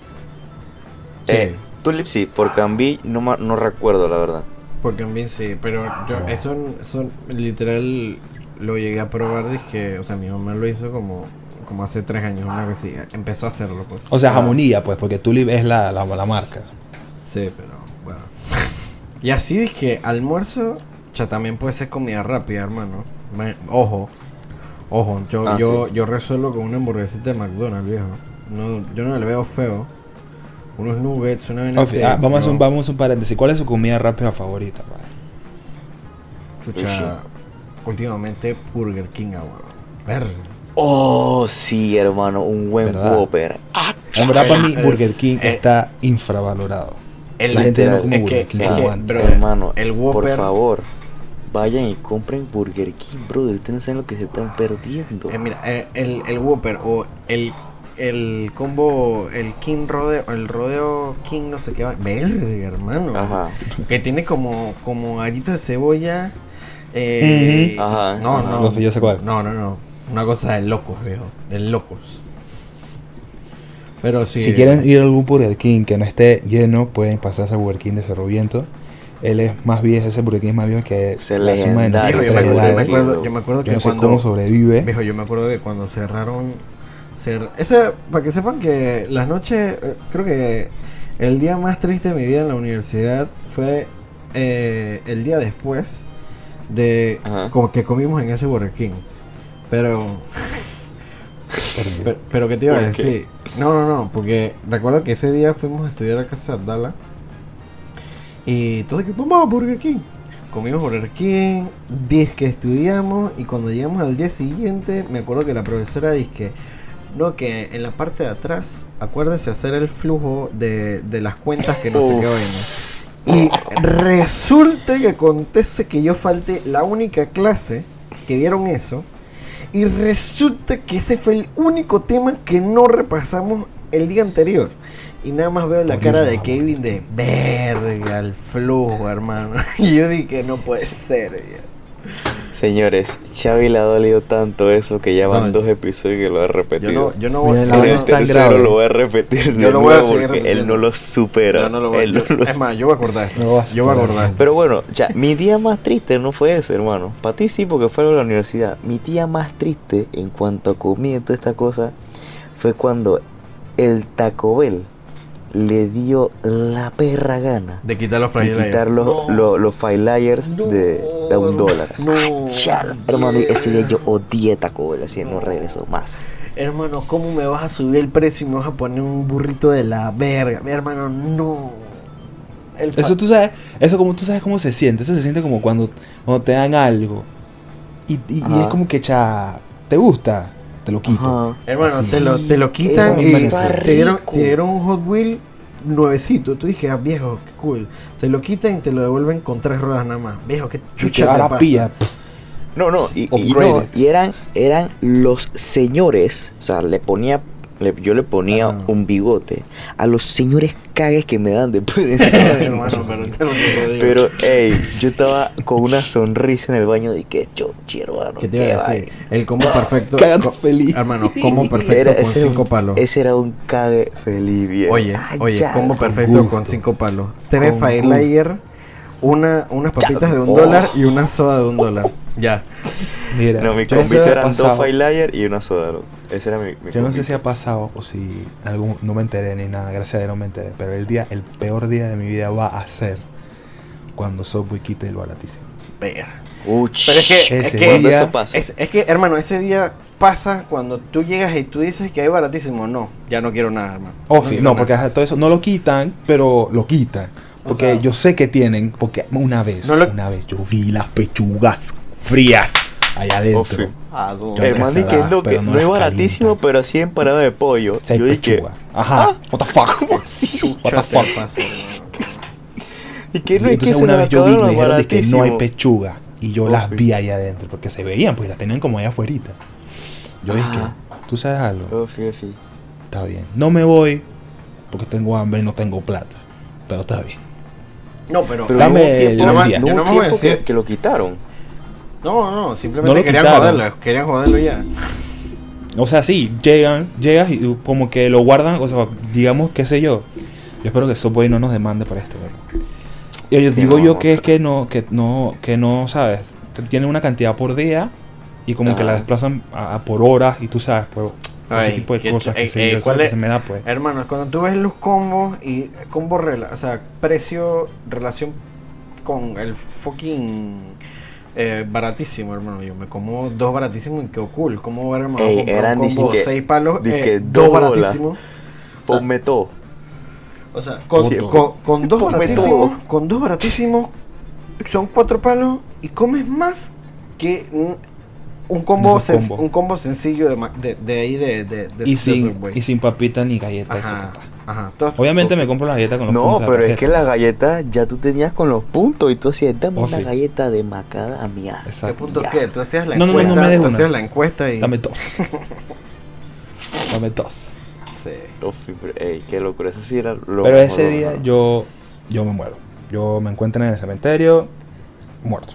Eh, Tulip sí, por Cambí no, ma- no recuerdo la verdad. Porque también sí, pero yo eso, eso literal lo llegué a probar, dije, o sea, mi mamá lo hizo como, como hace tres años, una vez sí, empezó a hacerlo pues. O sea, jamonilla, pues, porque Tulip es la, la, la marca. Sí, pero bueno. Y así dije, almuerzo, ya también puede ser comida rápida, hermano. Me- ojo, ojo, yo, Ah, yo, sí. yo resuelvo con una hamburguesita de McDonald's, viejo. No, yo no le veo feo. Unos nuggets, una vaina Ok, así, ah, vamos, a hacer un, vamos a un paréntesis. ¿Cuál es su comida rápida favorita? padre? chucha, últimamente Burger King, ah, weón. Verga. Oh, sí, hermano, un buen ¿Verdad? Whopper. Ah, En verdad, para mí, Burger King eh, está infravalorado. El, La gente no literal, come es Burger que- King. es no que, aguanta. bro, hermano, el por Whopper- favor, vayan y compren Burger King, brother. Ustedes no saben lo que se están perdiendo. Eh, mira, eh, el, el Whopper o el, el combo, el King Rodeo, el Rodeo King, no sé qué va. Verga, hermano. Ajá. Que tiene como, como aritos de cebolla. Eh. Ajá, No, ajá. no. No sé, yo sé cuál. No, no, no. Una cosa de locos, viejo. De locos. Pero sí. Si quieren ir a algún Burger King que no esté lleno, pueden pasarse al Burger King de Cerro Viento. Él es más viejo, ese Burger King es más viejo que Es el la suma de yo, me acuerdo, yo me acuerdo, Yo que no sé cuando. cómo sobrevive. Viejo, yo me acuerdo que cuando cerraron. Cer- Ese, para que sepan que las noches. eh, creo que el día más triste de mi vida en la universidad fue eh, el día después de como que comimos en ese Burger King. Pero. pero, pero ¿qué te iba a decir? No, no, no, porque recuerdo que ese día fuimos a estudiar a casa de Abdala. Y todo que vamos a Burger King. Comimos Burger King, dice que estudiamos y cuando llegamos al día siguiente me acuerdo que la profesora dice que no, que en la parte de atrás acuérdese hacer el flujo de, de las cuentas que no sé qué Uf. vaina. Y resulta y acontece que yo falté la única clase que dieron eso. Y resulta que ese fue el único tema que no repasamos el día anterior. Y nada más veo la cara de Kevin de verga, el flujo, hermano. Y yo dije, no puede ser. ya". Señores, Xavi le ha dolido tanto eso que ya van No, dos episodios que lo ha Yo repetido. no, yo no voy el tercero grave. lo voy a repetir de Yo lo voy a seguir porque él no lo supera. yo no lo voy, Él yo- lo Es más, yo voy a acordar a yo voy a acordar esto. Pero bueno, ya, mi día más triste no fue ese, hermano. Para ti sí, porque fue algo de la universidad. Mi día más triste en cuanto a comida y toda esta cosa fue cuando el Taco Bell le dio la perra gana De quitar los de fragiles. quitar los, los, de, de un dólar. No. Chal, hermano, ese día yo odié Taco Bell, así no regreso más. Hermano, ¿cómo me vas a subir el precio y me vas a poner un burrito de la verga? Mi hermano, no. El Eso tú sabes, eso como tú sabes cómo se siente. Eso se siente como cuando, cuando te dan algo. Y, y- es como que, cha, ¿te gusta? Te lo quito. Ajá. Hermano, te, lo, te lo quitan y te dieron, te dieron un Hot Wheel nuevecito. Tú dije, ah, viejo, qué cool. Te lo quitan y te lo devuelven con tres ruedas nada más. Viejo, qué chucha te pasa. pilla. No, no, y, y no, y eran, eran los señores, o sea, le ponía le- yo le ponía Ah. un bigote a los señores cagues que me dan después de eso. hermano, pero te lo. Pero, ey, yo estaba con una sonrisa en el baño de que chochi, hermano. ¿Qué te iba a decir? El combo perfecto. Co- feliz. Hermano, combo perfecto Era- con cinco un- palos. Ese era un cague feliz, viejo. Oye, Ay, oye, ya. combo con perfecto gusto. con cinco palos. Tres Con Fire. Layer, una, unas papitas de un Oh. dólar y una soda de un dólar. Ya. Mira, No, mi no ha eran dos Layer y una soda. ¿no? Ese era mi, mi Yo no sé si ha pasado o si algún no me enteré ni nada, gracias a Dios no me enteré, pero el día, el peor día de mi vida va a ser cuando Subway quite el baratísimo. Ver. Uch. Pero es que, es que, día- eso pasa. es, es que, hermano, ese día pasa cuando tú llegas y tú dices que hay baratísimo. No, ya no quiero nada, hermano. Ofi, quiero no, nada. porque todo eso no lo quitan, pero lo quitan. O Porque sea- yo sé que tienen, porque una vez, No lo- una vez yo vi las pechugas frías allá adentro. Ofi. ¿A dónde? Yo Hermano, y que a- no, que no no es baratísimo, calientan. pero así empanada de pollo. Seis Yo dije, pechugas. Ajá, what the fuck. ¿cómo así? What the fuck. Y que no Y es que entonces una vez yo vi me dijeron de que no hay pechuga y yo las vi allá adentro porque se veían, pues las tenían como allá afuera. Yo dije. ¿tú sabes algo? Ofi, ofi. Está bien. No me voy porque tengo hambre y no tengo plata. Pero está bien. No, pero. Pero Dame hubo un tiempo, no, Yo no me voy a que, decir- que lo quitaron. No, no, simplemente No querían quitaron. joderlo. Querían joderlo ya. O sea, sí, llegan, llegas y como que lo guardan, o sea, digamos, qué sé yo. Yo espero que Subway no nos demande por esto, ¿verdad? Y yo digo no, yo que es que no, que no, que no, ¿sabes? Tienen una cantidad por día y como que la desplazan a, a por horas y tú sabes, pues, ese Ay, tipo de que- cosas que, eh, se, eh, me da, pues. Hermano, cuando tú ves los combos y combo, rela- o sea, precio, relación con el fucking eh, baratísimo, hermano. Yo me como dos baratísimos y quedó cool. ¿Cómo ver, hermano? Ey, eran un combo seis palos, eh, dos baratísimos. Ponme todo. O sea, con, Sí, con- con dos ponme baratísimos, todo. con dos baratísimos son cuatro palos y comes más que un, combo, sen- un combo sencillo de, ma- de, de ahí de, de, de Y de sin, y sin papita ni galleta. Ajá, ajá. Obviamente me compro la galleta con los No, puntos la pero es que la galleta ya tú tenías con los puntos y tú hacías, dame una galleta de macadamia. ¿Qué punto qué? Tú hacías la No, no, no, no encuesta, me des tú una. hacías la encuesta y... Dame dos. Dame dos. Sí. Ofi, pero, ey, qué locura, eso sí era lo Pero ese día yo, yo me muero. Yo me encuentro en el cementerio muerto.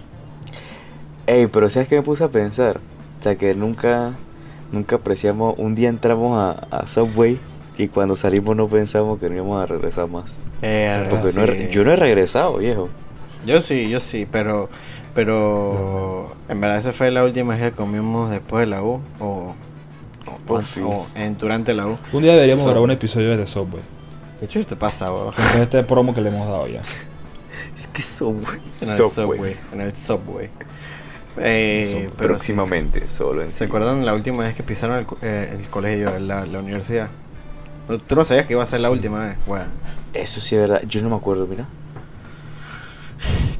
Ey, pero ¿sabes qué me puse a pensar? O sea, que nunca, nunca apreciamos, un día entramos a, a Subway y cuando salimos no pensamos que no íbamos a regresar más. Eh, Porque no he- yo no he regresado, viejo. Yo sí, yo sí, pero... Pero... En verdad esa fue la última vez que comimos después de la U o... o- o- sí. o en, durante la U. Un día deberíamos So- grabar un episodio de Subway. ¿Qué chulo te pasa, weón? Con este promo que le hemos dado ya. Es que Subway. En el subway. En el subway. Eh, pero próximamente, solo en sí. sí. ¿Se acuerdan la última vez que pisaron el, eh, el colegio, la, la universidad? Tú no sabías que iba a ser la última vez. Bueno. Eso sí es verdad, yo no me acuerdo, mira.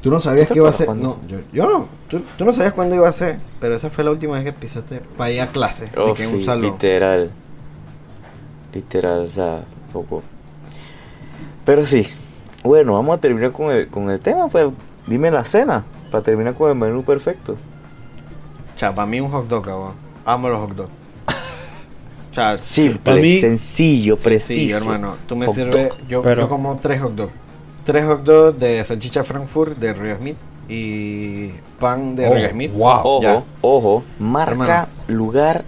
Tú no sabías ¿Tú te que iba a ser. No, yo, yo no. Tú, tú no sabías cuándo iba a ser. Pero esa fue la última vez que pisaste para ir a clase. de Oh, que en un salón. literal. Literal, o sea, poco. Pero sí. Bueno, vamos a terminar con el, con el tema, pues. Dime la cena. Para terminar con el menú perfecto. O sea, para mí un hot dog, cabrón. Amo los hot dogs. O sea, Simple, mí- sencillo, preciso. sí, hermano. Tú me sirves. Yo, Pero- yo como tres hot dogs. Tres hot dogs de salchicha Frankfurt de Rio Smith. Y pan de Oh, Rio Smith. wow. Ojo, Ya. ojo. Marca, Hermano. lugar.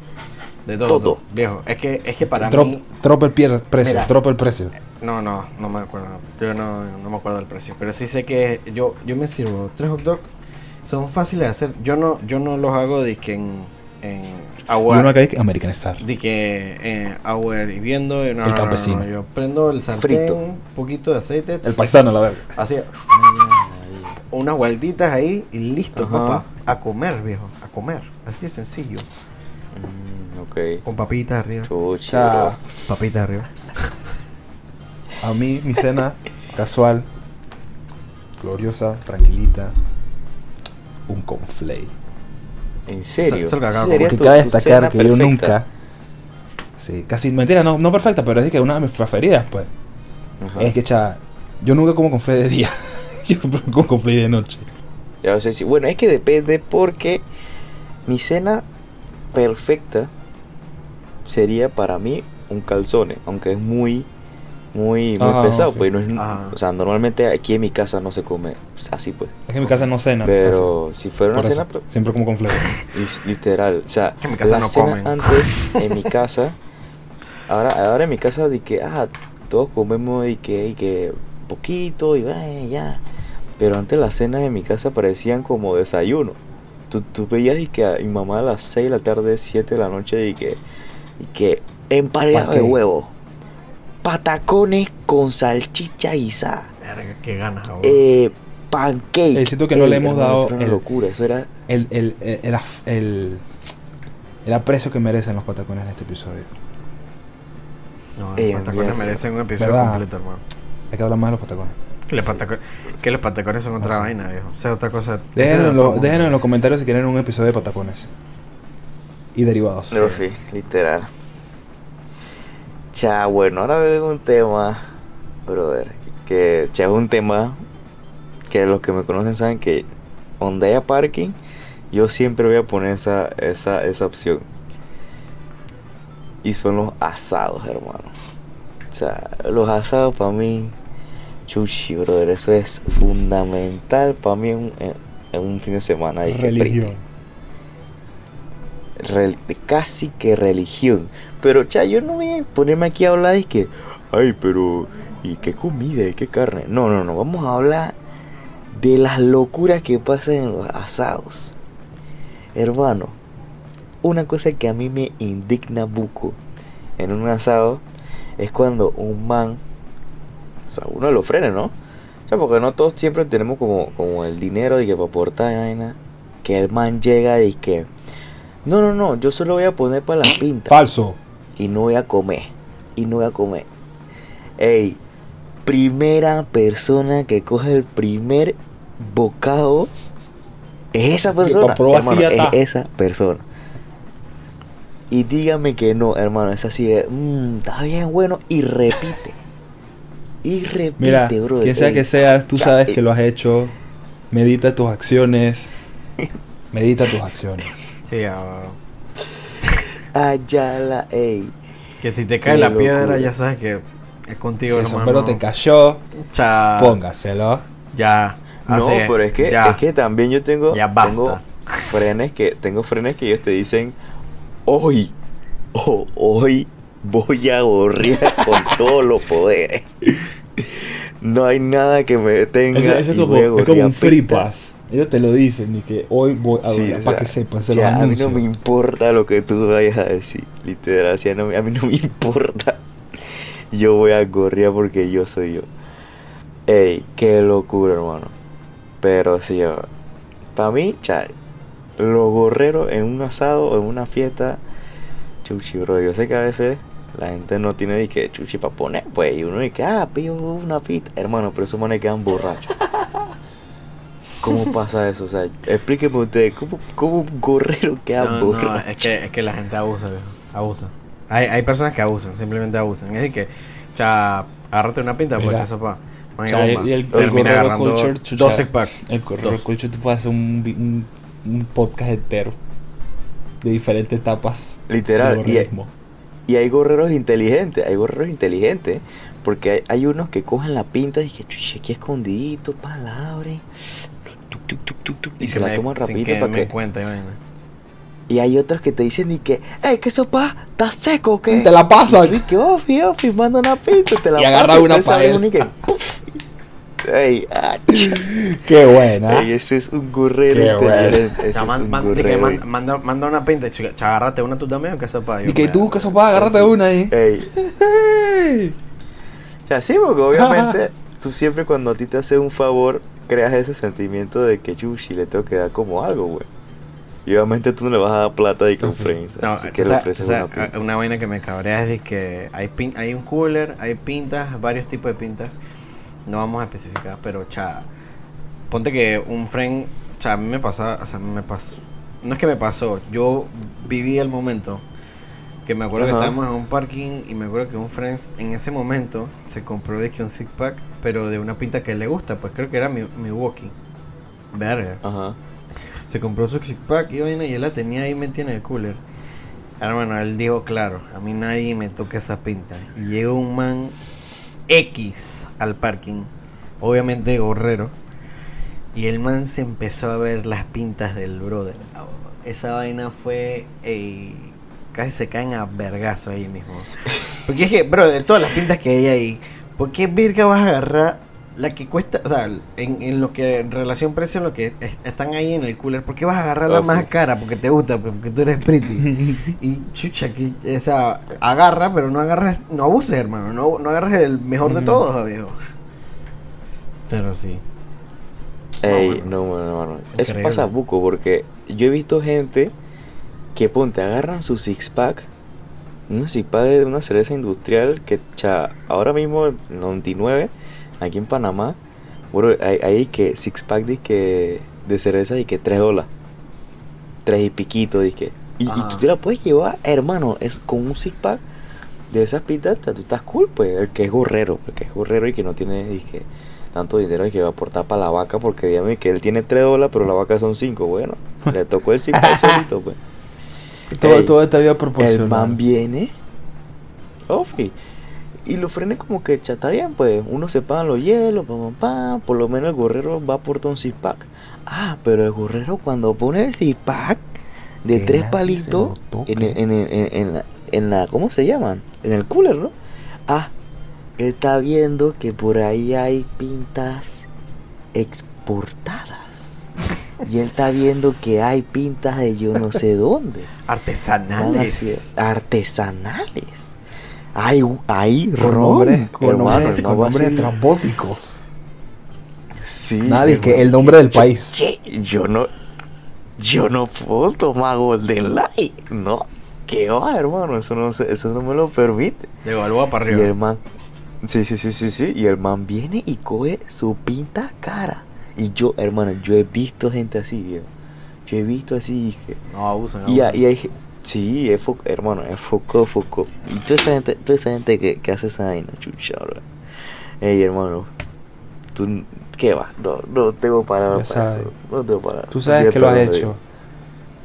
De todo. Todo. Viejo, es que, es que para Drop, mí. drop el precio, Mira. el precio. No, no, no me acuerdo. Yo no, no me acuerdo del precio. Pero sí sé que yo, yo me sirvo tres hot dogs. Son fáciles de hacer. Yo no, yo no los hago de que en, en agua. acá American Star. De que en agua hirviendo. No, no, campesino. no, Yo prendo el sartén, Frito. un poquito de aceite. El paisano, la verga. Así. Unas vueltitas ahí y listo, Ajá. papá. A comer, viejo. A comer. Así de sencillo. Mm, ok. Con papitas arriba. Chuchi, Cha. bro. Papitas arriba. A mí, mi cena casual, gloriosa, tranquilita, un conflay. En serio. Eso es lo que acabo de Sería Porque tu- cabe destacar que yo nunca. Sí, casi mentira, no, no perfecta, pero es que una de mis preferidas, pues. Ajá. Es que, cha, yo nunca como conflay de día. yo como conflay de noche. Ya lo sé, sí. Bueno, es que depende porque mi cena perfecta sería para mí un calzone, aunque es muy, muy, muy Ajá, pesado, sí. pues no es, Ajá. o sea, normalmente aquí en mi casa no se come así, pues. Es que en mi casa no cena. Pero si fuera una cena, pues, siempre como con fleco. literal, o sea, Que en mi casa la no cena comen. antes en mi casa, ahora, ahora en mi casa de que, ah, todos comemos y que, y que poquito y bueno, ya. Pero antes las cenas en mi casa parecían como desayuno. Tú, tú veías y que a mi mamá a las 6 de la tarde, 7 de la noche y que, y que emparedado de huevo, patacones con salchicha guisada, qué ganas, eh, pancake. Eh, siento que no le hemos dado una el- locura, eso era El, el, el, el, af- el- el aprecio que merecen los patacones en este episodio. no, eh, los patacones mierda. merecen un episodio ¿Verdad? completo, hermano. Hay que hablar más de los patacones. Que los, pataco- que los patacones son otra Ajá. vaina, viejo. O sea, otra cosa. Déjenos en los comentarios si quieren un episodio de patacones. Y derivados. No, sí, literal. Cha, bueno, ahora vengo un tema, brother, que cha, es un tema que los que me conocen saben que donde haya parking, yo siempre voy a poner esa, esa, esa opción. Y son los asados, hermano. O sea, los asados para mí, chuchi, brother, eso es fundamental para mí en, un- en- en un fin de semana. Religión. Casi que religión. Pero, cha, yo no voy a ponerme aquí a hablar y que, ay, pero, ¿y qué comida y qué carne? No, no, no, vamos a hablar de las locuras que pasan en los asados. Hermano, una cosa que a mí me indigna buco en un asado es cuando un man, o sea, uno lo frena, ¿no? O sea, porque no todos siempre tenemos como, como el dinero de que para aportar vaina. Que el man llega y que, no, no, no, yo solo voy a poner para la pinta Falso. y no voy a comer. Y no voy a comer. Ey, primera persona que coge el primer bocado es esa persona. hermano, ya es esa persona. Y dígame que no, hermano, es así de, "Mm, está bien bueno y repite. Y repite, Mira, bro. quien sea ey. que seas, tú Ya, sabes que lo has hecho. Medita tus acciones. Medita tus acciones. Sí, ah, Ayala, ey. Que si te cae Qué la piedra, ya sabes que es contigo, Si el hermano. sombrero te cayó, Cha- póngaselo. Ya. No, pero es que, ya. es que también yo tengo, Ya basta. tengo frenes que tengo frenes que ellos te dicen hoy, oh, hoy voy a gorrear con todos los poderes. No hay nada que me detenga. Eso, eso y es, como, voy a es como un free pass. Ellos te lo dicen y que hoy voy a Sí, para o sea, que sepan, o se sea, los a mí no me importa lo que tú vayas a decir, literal, o sea, no a mí no me importa. Yo voy a gorrear porque yo soy yo. Ey, qué locura, hermano. Pero sí, para mí, cha, los gorreros en un asado o en una fiesta, chuchi, bro. Yo sé que a veces la gente no tiene ni que chuchi para poner, pues, y uno dice que, ah, pillo una pita. Hermano, pero esos manes quedan borrachos. ¿Cómo pasa eso? O sea, explíqueme usted, ¿cómo, cómo un gorrero queda No, es que, es que la gente abusa, viejo. Abusa. Hay, hay personas que abusan, simplemente abusan. Es decir que, cha, agárrate una pinta, Mira. eso pa. Man, Cha, bomba. y el- el Termina gorrero agarrando culture, chucha. dos pack. El correo Dos. culture te puede hacer un, un, un podcast entero de diferentes etapas Literal, y- gorrerismo. Y hay gorreros inteligentes, hay gorreros inteligentes, porque hay, hay unos que cogen la pinta y que chuchi, aquí escondidito, pa, la abren, tuc, tuc, tuc, tuc, tuc, y, se que la toman que para que... cuenta, y hay otros que te dicen y que, ey, ¿qué sopa? ¿Está seco o qué? Te la pasan. Y que, oh, fío, firmando una pinta, te la Y agarra una entonces pa' hay él. uno y que. Ey, Qué buena. ey, ese es un gorrero Qué bueno. inteligente. ese Ya, es man- un man- de que gorrero. man- manda, manda una pinta, agárrate una tú también, que sepa. Y que tú, que eso va, agárrate una ahí. Ey, Ey. O sea, sí, porque obviamente tú siempre cuando a ti te hace un favor, creas ese sentimiento de que chuchi, le tengo que dar como algo, güey. Y obviamente tú no le vas a dar plata de que No, le sabes- una pinta. una vaina que me cabrea es de que hay, pin, hay un cooler, hay pintas, varios tipos de pintas. No vamos a especificar, pero cha, ponte que un friend, cha, a mí me pasa, o sea, me pasó, no es que me pasó, yo viví el momento que me acuerdo Ajá. que estábamos en un parking y me acuerdo que un friend en ese momento se compró de que un six pack, pero de una pinta que le gusta, pues creo que era mi Milwaukee. Verga. Ajá. Se compró su six pack y vaina y él la tenía ahí metida en el cooler. Hermano, él dijo, claro, a mí nadie me toca esa pinta. Y llega un man X al parking, obviamente gorrero. Y el man se empezó a ver las pintas del brother. Esa vaina fue... ey, casi se caen a vergazo ahí mismo. Porque es que, bro, de todas las pintas que hay ahí, ¿por qué verga vas a agarrar la que cuesta, o sea, en, en lo que, en relación precio, en lo que es- están ahí en el cooler, ¿por qué vas a agarrar la Ok. más cara? Porque te gusta, pues, porque tú eres pretty. y chucha, que, o sea, agarra, pero no agarres, no abuses, hermano, no, no agarres el mejor de Ujú. todos, viejo. Pero sí. Ey, No, no, no, no. Eso pasa poco porque yo he visto gente que ponte, agarran su six pack, una six pack de una cerveza industrial que cha, ahora mismo en 99, aquí en Panamá, bro, hay, hay que six pack que de cerveza y que 3 dólares. 3 y piquito. Y, y tú te la puedes llevar, hermano, es con un six pack de esas pitas, tú estás cool, pues, el que es gorrero, el que es gorrero y que no tiene, dije, tanto dinero y que va a aportar para la vaca porque dígame que él tiene 3 dólares, pero la vaca son 5, bueno, le tocó el 5 solito, pues. Todo, todo esta vida El proporcional. man viene, ofi, y los frenes como que cha, está bien, pues, uno se paga los hielos, pam, pam, pam, por lo menos el gorrero va a aportar un pack. Ah, pero el gorrero cuando pone el six pack de Que tres palitos en, el- en, el- en, en la, en la, ¿cómo se llaman? En el cooler, ¿no? Ah, él está viendo que por ahí hay pintas exportadas. Y él está viendo que hay pintas de yo no sé dónde. Artesanales. Artesanales. Hay, hay Con ron, nombres, con nombres, no. Sí, Nadie, que el nombre del país. che, yo no, yo no puedo tomar Golden Light, no. ¿Qué va, hermano? Eso no, eso no me lo permite. De Balboa para Y arriba. el man, sí, sí, sí, sí, sí. Y el man viene y coge su pinta cara. Y yo, hermano, yo he visto gente así, viejo. Yo he visto así que No abusan, y, abusan. y hay sí, es foco, hermano, es foco, foco. Y toda esa gente, toda esa gente que, que hace esa vaina, chucha, bro. Ey, hermano, tú, ¿qué va? No, no tengo palabras para eso. No tengo palabras. Tú sabes que lo has hecho.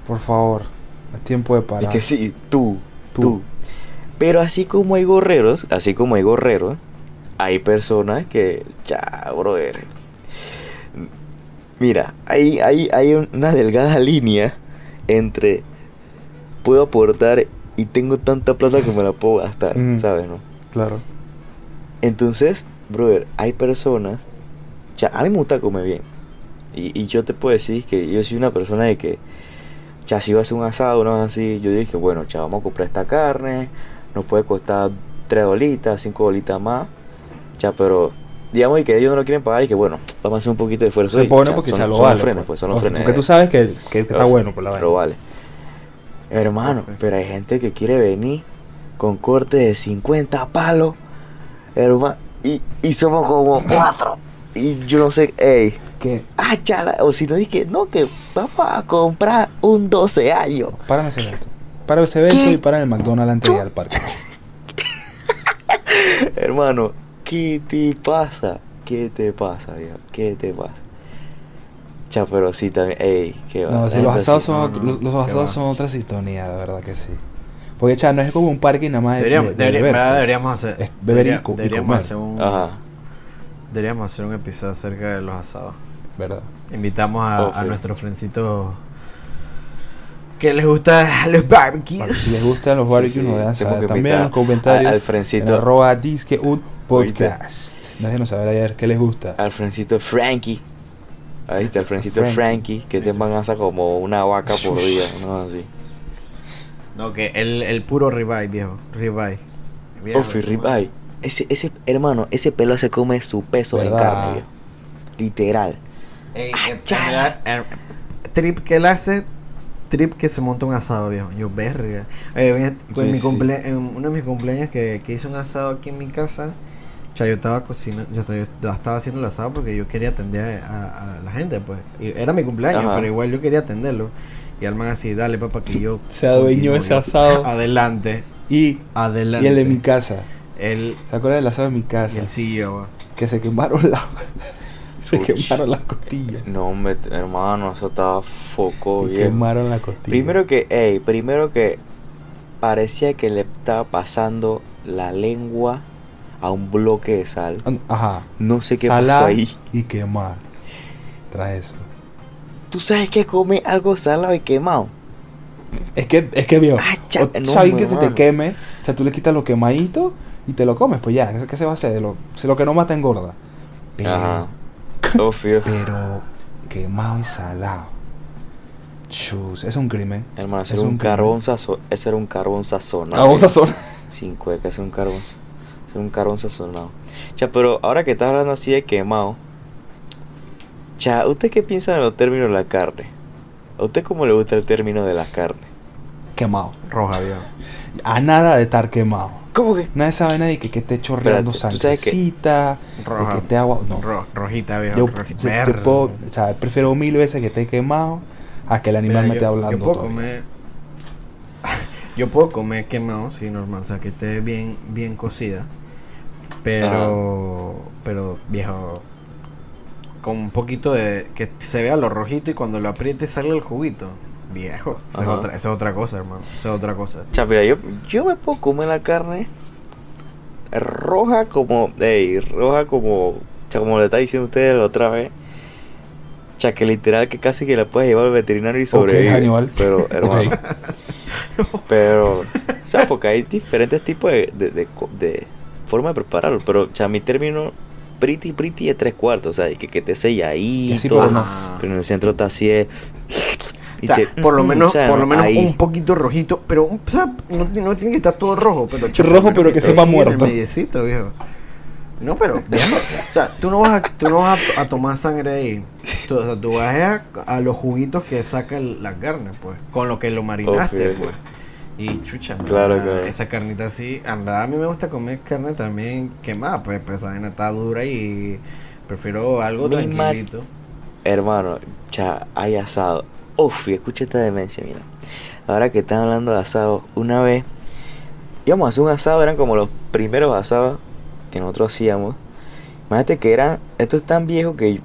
Por favor, es tiempo de parar. Es que sí, tú, Tú. tú, Pero así como hay gorreros, así como hay gorreros, hay personas que, ya, brother. Mira, hay, hay, hay una delgada línea entre puedo aportar y tengo tanta plata que me la puedo gastar, Mm. ¿sabes? No? Claro. Entonces, brother, hay personas. Ya, a mí me gusta comer bien. Y, y yo te puedo decir que yo soy una persona de que. Ya, si va a hacer un asado, no así. Yo dije, bueno, ya, vamos a comprar esta carne. Nos puede costar 3 dolitas, 5 dolitas más. Ya, pero. Digamos y que ellos no lo quieren pagar y que bueno, vamos a hacer un poquito de esfuerzo. Se pone porque son, ya lo son vale. los frenes, pues son los frenes. Porque tú sabes que, que está bueno por la Pero vale. Hermano, pero hay gente que quiere venir con corte de 50 palos. Hermano, y, y somos como cuatro. Y yo no sé, ey, ¿Qué? ah, chala, o si no dije, no, que vamos a comprar un 12 años. Párame ese evento. Para ese evento y para el McDonald's antes de ir al parque. Hermano, ¿qué te pasa? ¿Qué te pasa, viejo? ¿Qué te pasa? Cha, pero sí también, ey, qué va. No, la si los asados son, no, otro- no, los, asados son otra sintonía, de verdad que sí. Porque, cha, no es como un parque nada más de, Deberíamos, de- de debería- beber, ¿verdad? pues. deberíamos hacer. Es beber y debería- co- y deberíamos hacer un. Ajá. Deberíamos hacer un episodio acerca de los asados. ¿Verdad? Invitamos a, Oh, a sí. nuestros frencitos que les gusta los barbecues. Si les gustan los barbecues, sí, nos dejan tengo saber que también en los comentarios. a- al en Frencito. arroba disque un podcast. Déjenos saber ayer qué les gusta. Al Frencito Frankie. Ahí está el Frencito Frankie. Frankie, que se van asa como una vaca por día, no así. No, que el, el puro ribeye, viejo. Ribeye. Ofi, ribeye. Ese, ese, hermano, ese pelo se come su peso en ¿Verdad? carne, viejo. Literal. Ey, en- en verdad, eh, trip que él hace, trip que se monta un asado, viejo. Yo, verga. Eh, en- Sí, en, mi sí. cumplea- en uno de mis cumpleaños que, que hice un asado aquí en mi casa, o sea, yo estaba cocinando, yo estaba, yo estaba haciendo el asado porque yo quería atender a, a la gente, pues. Y era mi cumpleaños, Ajá. pero igual yo quería atenderlo. Y al man así, dale, papá, que yo. Se adueñó continúo". ese asado. Adelante, Y, adelante. y el de mi casa. El, ¿Se acuerdan del asado de mi casa? el CEO, va. Que se quemaron la, se Uch. quemaron las costillas. No, hombre, hermano, eso estaba foco Se bien. quemaron la costilla. Primero que, ey, primero que parecía que le estaba pasando la lengua a un bloque de sal. Ajá. No sé qué Salar pasó ahí. y quemar. Trae eso. ¿Tú sabes que come algo salado y quemado? Es que, es que vio. Ah, cha- o- no, ¿Saben que se te queme? O sea, tú le quitas lo quemadito y te lo comes, pues ya. ¿Qué- ¿Qué se va a hacer? Lo, lo que no mata engorda. Pero, Ajá. Obvio. pero quemado y salado. Chus, es un crimen. Hermano, eso Es era un carbón sazonado. Eso era un carbón sazonado. Carbón sazón. Sin cueca, es un carbón. Un carbón sazonado. Cha, pero ahora que estás hablando así de quemado. Cha, ¿usted qué piensa de los términos de la carne? ¿A usted cómo le gusta el término de la carne? Quemado. Roja, viejo. A nada de estar quemado. ¿Cómo que? Nada de esa vaina de que, que esté chorreando sangrecita, de Roja. que esté agua. No. Ro- rojita, viejo. Yo, rojita. yo- yo Verde. puedo, o sea, prefiero mil veces que esté quemado a que el animal Mira, me esté yo- hablando Yo puedo todo. comer. yo puedo comer quemado, sí, normal. O sea, que esté bien, bien cocida. Pero. Pero, viejo. Con un poquito de. Que se vea lo rojito y cuando lo apriete sale el juguito. Viejo. Eso es, otra, eso es otra cosa, hermano. Eso es otra cosa. Cha, mira, yo, yo me puedo comer la carne roja como. Ey, roja como. Cha, como le está diciendo usted la otra vez. Cha, que literal que casi que la puedes llevar al veterinario y sobrevivir. Aníbal. Pero, hermano. Pero, o sea, porque hay diferentes tipos de, de, de, co- de forma de prepararlo. Pero, o sea, mi término pretty, pretty es tres cuartos. O sea, y que, que te selladito. Que sí, pero no. Ajá. Pero en el centro está así. es- y O sea, te- por lo mm, menos, o sea, por lo menos ahí. un poquito rojito, pero un- o sea, no, no tiene que estar todo rojo, pero che, Rojo, pero que esté sepa ahí muerto. mediecito, viejo. No, pero, viejo, o sea, tú no vas a, tú no vas a, a tomar sangre ahí. Tú, o sea, tú vas a, a los juguitos que saca el- la carne, pues, con lo que lo marinaste, pues. Y chucha, Claro, claro. esa carnita así, verdad a mí me gusta comer carne también quemada, pues, pues esa vaina está dura y prefiero algo Mi tranquilito. Hermano, ya hay asado. Uf, y escucha esta demencia, mira. Ahora que están hablando de asado, una vez íbamos a hacer un asado, eran como los primeros asados que nosotros hacíamos. Imagínate que eran, esto es tan viejo que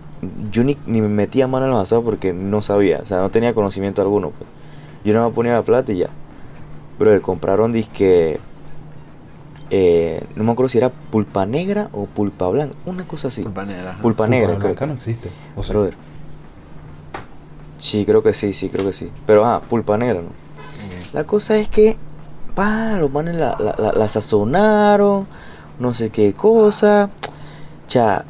yo ni, ni me metía mano en los asados porque no sabía, o sea, no tenía conocimiento alguno. Pues. Yo no me ponía la plata y ya. Brother, compraron disque. Eh, no me acuerdo si era pulpa negra o pulpa blanca, una cosa así. Pulpa negra. Pulpa negra, Pulpa creo. blanca no existe. O sea, Brother. Sí, creo que sí, sí, creo que sí. Pero, ah, pulpa negra, ¿no? La cosa es que, pa, los manes la, la, la- la sazonaron, no sé qué cosa. Cha,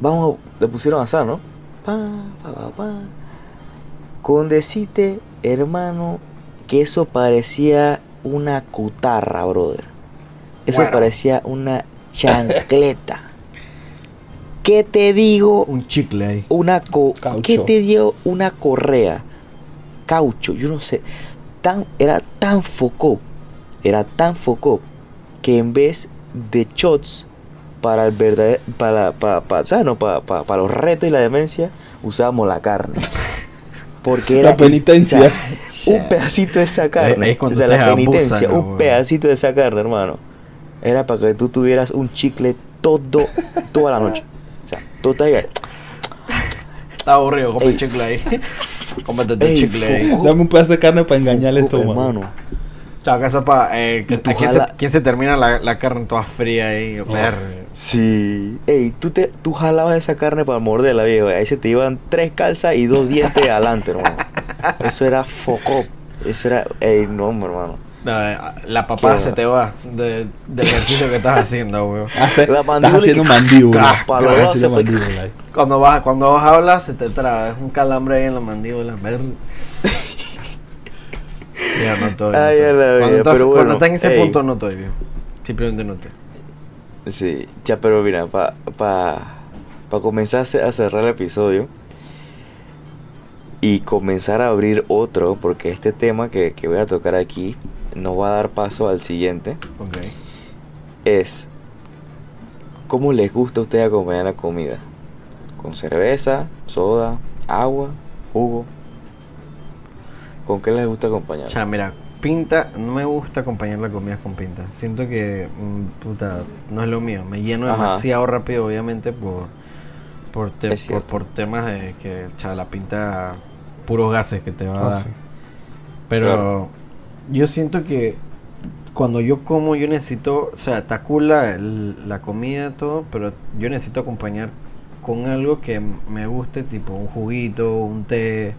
vamos, le pusieron a asar, ¿no? Pa, pa, pa, pa. Con decirte, hermano, que eso parecía una cutarra, brother. Eso Bueno. parecía una chancleta. ¿Qué te digo? Un chicle ahí. una co Caucho. ¿qué te dio una correa? Caucho, yo no sé. Tan, era tan foco, era tan foco que en vez de shots para el verdadero, para, para, para, ¿sabes? No, para, para, para los retos y la demencia, usábamos la carne. Porque era La penitencia. o sea, un pedacito de esa carne. es cuando o sea, te la abusan, penitencia, ¿no, un pedacito de esa carne, hermano. Era para que tú tuvieras un chicle todo, toda la noche. O sea, todo ahí. Está aburrido, come chicle ahí. Cómete Ey, chicle ahí. Dame un pedazo de carne para engañar el estómago. hermano. Chao, que eso pa, eh, tú ¿a quién, se, jala- quién se termina la, la carne toda fría ahí? Oh. Sí. Ey, tú, te, tú jalabas esa carne para morderla, viejo. Ahí se te iban tres calzas y dos dientes adelante, hermano. Eso era foco. Eso era. Ey, no, hermano. No, eh, la Qué se te va de, del ejercicio que estás haciendo, weón. Hace- La estás mandíbula haciendo Estás haciendo se fue- mandíbula. Cuando vas, cuando vas a hablar se te traba, es un calambre ahí en la mandíbula. Ver. Ya no estoy. no Ay, estoy. a la cuando, vida, estás, pero cuando estás en ese ey. punto no estoy, viejo. Simplemente no estoy. Sí, ya, pero mira, para pa, pa comenzar a ce- a cerrar el episodio y comenzar a abrir otro, porque este tema que, que voy a tocar aquí nos va a dar paso al siguiente, Ok. es ¿cómo les gusta a ustedes acompañar la comida? ¿Con cerveza, soda, agua, jugo? ¿Con qué les gusta acompañar? O sea, mira, pinta, no me gusta acompañar la comida con pinta. Siento que, mm, puta, no es lo mío. Me lleno Ajá. demasiado rápido, obviamente, por por, te- Es por, cierto. por temas de que, la pinta, puros gases que te va a Ah, dar. sí. Pero, Claro. yo siento que cuando yo como, yo necesito, o sea, está cool la, comida, todo, pero yo necesito acompañar con algo que me guste, tipo un juguito, un té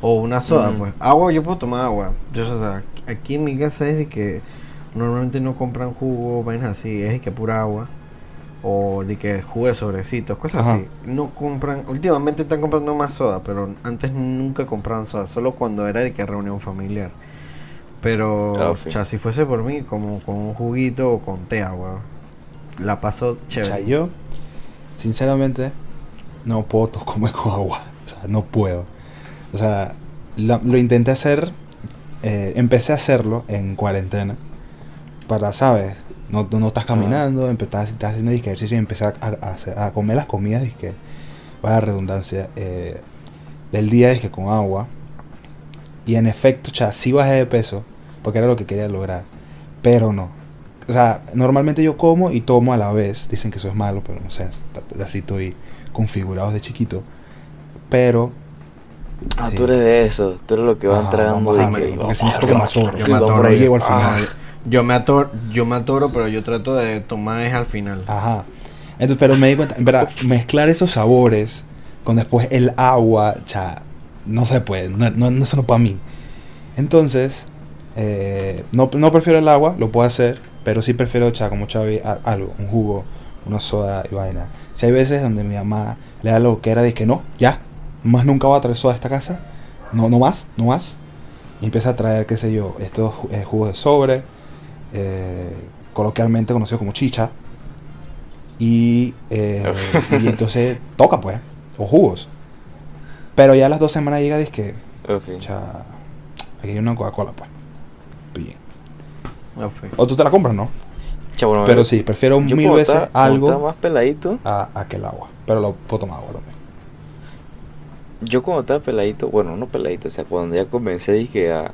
o una soda, pues. Agua, yo puedo tomar agua. Yo, o sea, aquí en mi casa es de que normalmente no compran jugo, vainas así, es de que pura agua. O de que jugo de sobrecitos, cosas Ajá. así. No compran, últimamente están comprando más soda, pero antes nunca compraban soda, solo cuando era de que reunión familiar. Pero, Ah, o sea, si fuese por mí, como con un juguito o con té, agua. La paso O chévere. sea, yo, sinceramente, no puedo comer con agua. O sea, no puedo. O sea, lo, lo intenté hacer, eh, empecé a hacerlo en cuarentena. Para, ¿sabes? No, no, estás caminando, empezás, estás haciendo disque ejercicio y empecé a, a- a comer las comidas, disque, para la redundancia, eh, del día, disque con agua. Y en efecto, sea, sí bajé de peso, porque era lo que quería lograr. Pero no. O sea, normalmente yo como y tomo a la vez. Dicen que eso es malo, pero no sé, así estoy configurado de chiquito. Pero... Ah, sí. tú eres de eso. Tú eres lo que van Ah, tragando de que. porque si no esto que me atoro. Yo me atoro, por ahí. llego al Ah, final. yo me atoro, yo me atoro, pero yo trato de tomar es al final. Ajá. Entonces, pero me di cuenta, en verdad, mezclar esos sabores con después el agua, cha, no se puede, no, no, no, eso no para mí. Entonces, eh, no, no prefiero el agua, lo puedo hacer, pero sí prefiero, cha, como Chavi, algo, un jugo, una soda y vaina. Si hay veces donde mi mamá le da lo que era de que no, ya, más nunca voy a traer soda a esta casa, no, no más, no más. Y empieza a traer, qué sé yo, estos eh, jugos de sobre, eh, coloquialmente conocido como chicha. Y, eh, y entonces toca, pues, o jugos. Pero ya a las dos semanas llega, dice que, Ok. cha, aquí hay una Coca-Cola, pues. Bien. O tú te la compras, ¿no? Pero sí, prefiero mil veces algo está más peladito. a, a que el agua. Pero lo puedo tomar agua también. Yo cuando estaba peladito, bueno, no peladito, o sea, cuando ya comencé dije a,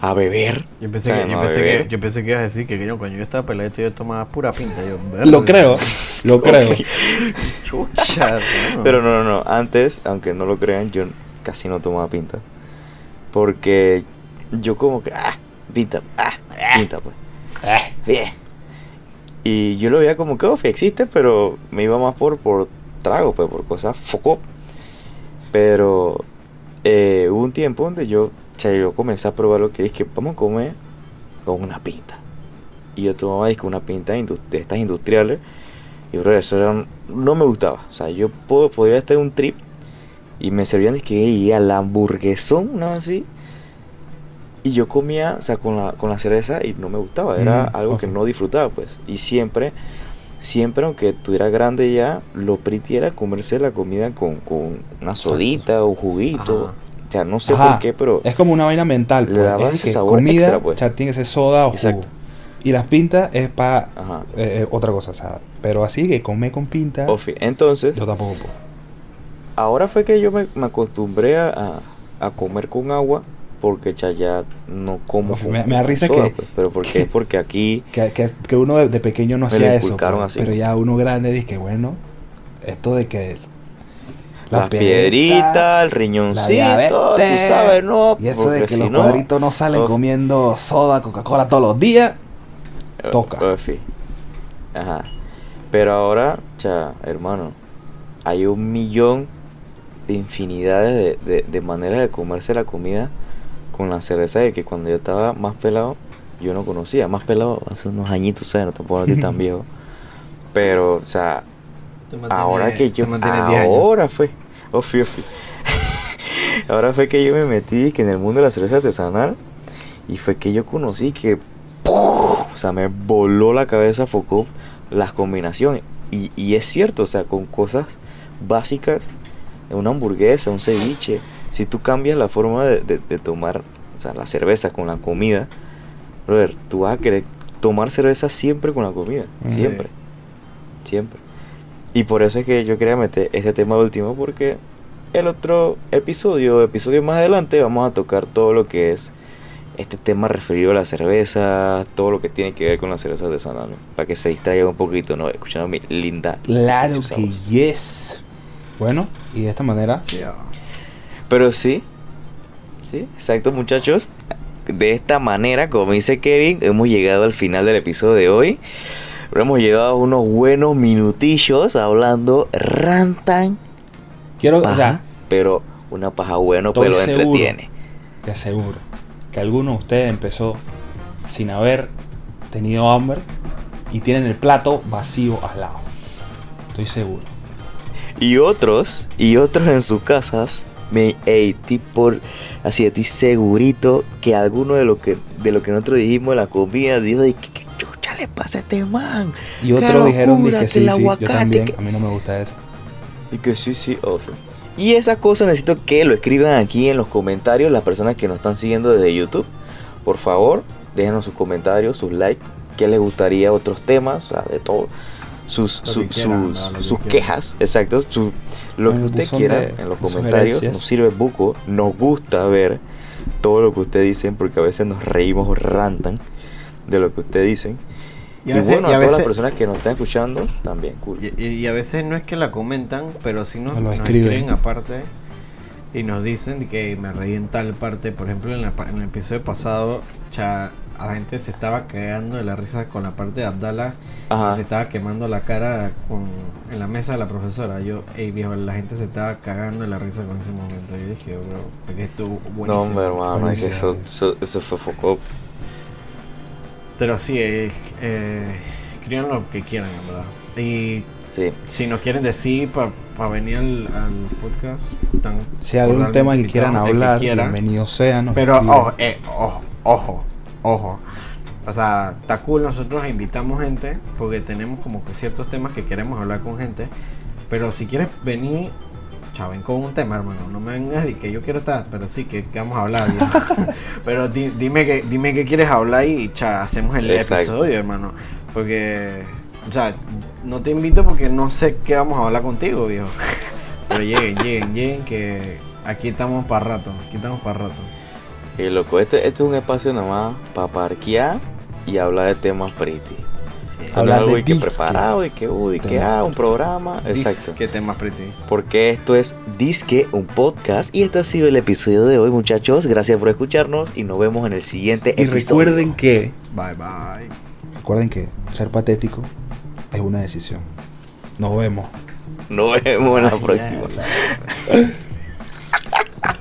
a beber. Yo pensé, o sea, que, yo, no, pensé beber. que, yo pensé que ibas a decir que coño, cuando yo estaba peladito yo tomaba pura pinta. Yo, Lo creo, lo creo. Chucha, no. Pero no, no, no. Antes, aunque no lo crean, yo casi no tomaba pinta. Porque yo como que, ah, pinta, ah, pinta, pues. Ah, bien. Y yo lo veía como que, oh, sí existe, pero me iba más por, por trago, pues, por cosas foco. Pero eh, hubo un tiempo donde yo, sea, yo comencé a probar lo que dije, vamos a comer con una pinta. Y yo tomaba dizque, una pinta de estas industriales. Y bro, eso era un- no me gustaba. O sea, yo puedo, podría estar en un trip y me servían que y a la hamburguesón, una vez así. Y yo comía, o sea, con la, con la cerveza y no me gustaba. Era Mm, algo que no disfrutaba, pues. Y siempre, siempre, aunque tuviera grande ya, lo pretty era comerse la comida con, con una sodita o juguito. O sea, no sé Ajá. por qué, pero. Es como una vaina mental. Le Pues. daba es ese que sabor comida, extra, pues. tiene que ser soda o Exacto. jugo. Y las pintas es para Ajá. otra cosa, o sea, pero así que come con pinta, Ofi. Entonces, yo tampoco puedo. ahora fue que yo me, me acostumbré a, a- a comer con agua porque cha, ya no como Uf, me- me da risa que- pues, pero porque que- es porque aquí Que, que, que uno de, de pequeño no hacía eso, inculcaron pues, así. pero ya uno grande dice bueno, esto de que las piedritas, el riñoncito, tú sabes, ¿no? Y eso de que si los no, cuadritos no salen comiendo soda, Coca-Cola todos los días. eh, toca. ofi. Ajá. Pero ahora, cha, hermano, hay un millón de infinidades de, de, de maneras de comerse la comida con la cerveza de que cuando yo estaba más pelado, yo no conocía. Más pelado hace unos añitos, ¿sabes? No tampoco estoy tan viejo. Pero, o sea, mantienes- ahora que yo te mantienes 10 años. ahora fue ofi, ofi. ahora fue que yo me metí que en el mundo de la cerveza artesanal y fue que yo conocí que ¡puf! o sea me voló la cabeza focó las combinaciones y, y es cierto o sea con cosas básicas una hamburguesa un ceviche si tú cambias la forma de, de- de tomar o sea, la cerveza con la comida brother tú vas a querer tomar cerveza siempre con la comida siempre siempre y por eso es que yo quería meter este tema último porque el otro episodio, episodio más adelante, vamos a tocar todo lo que es este tema referido a la cerveza, todo lo que tiene que ver con la cerveza artesanal, ¿no? para que se distraigan un poquito, ¿no? Escuchando mi linda. Claro que yes. Bueno, y de esta manera, Sí, ah. Pero sí, sí, exacto, muchachos. de esta manera, como dice Kevin, hemos llegado al final del episodio de hoy. Hemos llegado unos buenos minutillos hablando rantan Quiero, paja, o sea, pero una paja bueno, pero seguro. entretiene. te aseguro que alguno de ustedes empezó sin haber tenido hambre y tienen el plato vacío al lado. Estoy seguro. Y otros, y otros en sus casas, me, ey, tipo, así a ti segurito que alguno de lo que, de lo que nosotros dijimos en la comida, dijo, "Ay, ¿qué, qué chucha le pasa a este man? Y otros dijeron que que sí, el sí, yo también. que- A mí no me gusta eso. Y que sí, sí, obvio. Y esas cosas necesito que lo escriban aquí en los comentarios las personas que nos están siguiendo desde YouTube. Por favor, déjenos sus comentarios, sus likes, qué les gustaría, otros temas, o sea, de todo. Sus, su- que quieran, sus, ¿no? Que sus quieran. quejas, exacto. su- lo En que usted quiera de en los comentarios. Nos sirve buco. Nos gusta ver todo lo que ustedes dicen porque a veces nos reímos o rantan de lo que ustedes dicen. Y Y, a veces- bueno, y a, a todas las veces- personas que nos están escuchando, también, cool. Y, y- a veces no es que la comentan, pero sí nos, Nos escriben. escriben aparte y nos dicen que me reí en tal parte. Por ejemplo, en, la en el episodio pasado, cha, la gente se estaba cagando de la risa con la parte de Abdala Ajá. y se estaba quemando la cara con, en la mesa de la profesora. Yo, ey viejo, la gente se estaba cagando de la risa con ese momento. Yo dije, bro, porque estuvo No, buenísimo. hombre, hermano, es que eso, eso, eso fue foco. Pero sí, eh, eh, escriban lo que quieran, en verdad. Y Sí. si nos quieren decir para venir al, al podcast, están Si hay algún cordialmente tema que quieran el que hablar, quiera. bienvenidos sean. Pero ojo, eh, ojo, ojo, ojo. O sea, está cool, nosotros invitamos gente porque tenemos como que ciertos temas que queremos hablar con gente. Pero si quieres venir, chao, ven con un tema, hermano. No me vengas y que yo quiero estar, pero sí, que, que vamos a hablar. pero di- dime que dime qué quieres hablar y cha, hacemos el Exacto. episodio, hermano. Porque, o sea, no te invito porque no sé qué vamos a hablar contigo, viejo. Pero lleguen, lleguen, lleguen, que aquí estamos para rato. Aquí estamos para rato. Y loco, este, este es un espacio nada más para parquear y hablar de temas pretty. Hablar Hablar algo de y que preparado y que, uh, y que ah, un programa. Exacto. ¿Qué temas pretty? Porque esto es Disque, un podcast. Y este ha sido el episodio de hoy, muchachos. Gracias por escucharnos y nos vemos en el siguiente Y episodio. recuerden que Bye bye. Recuerden que ser patético es una decisión. Nos vemos. Nos vemos en la próxima.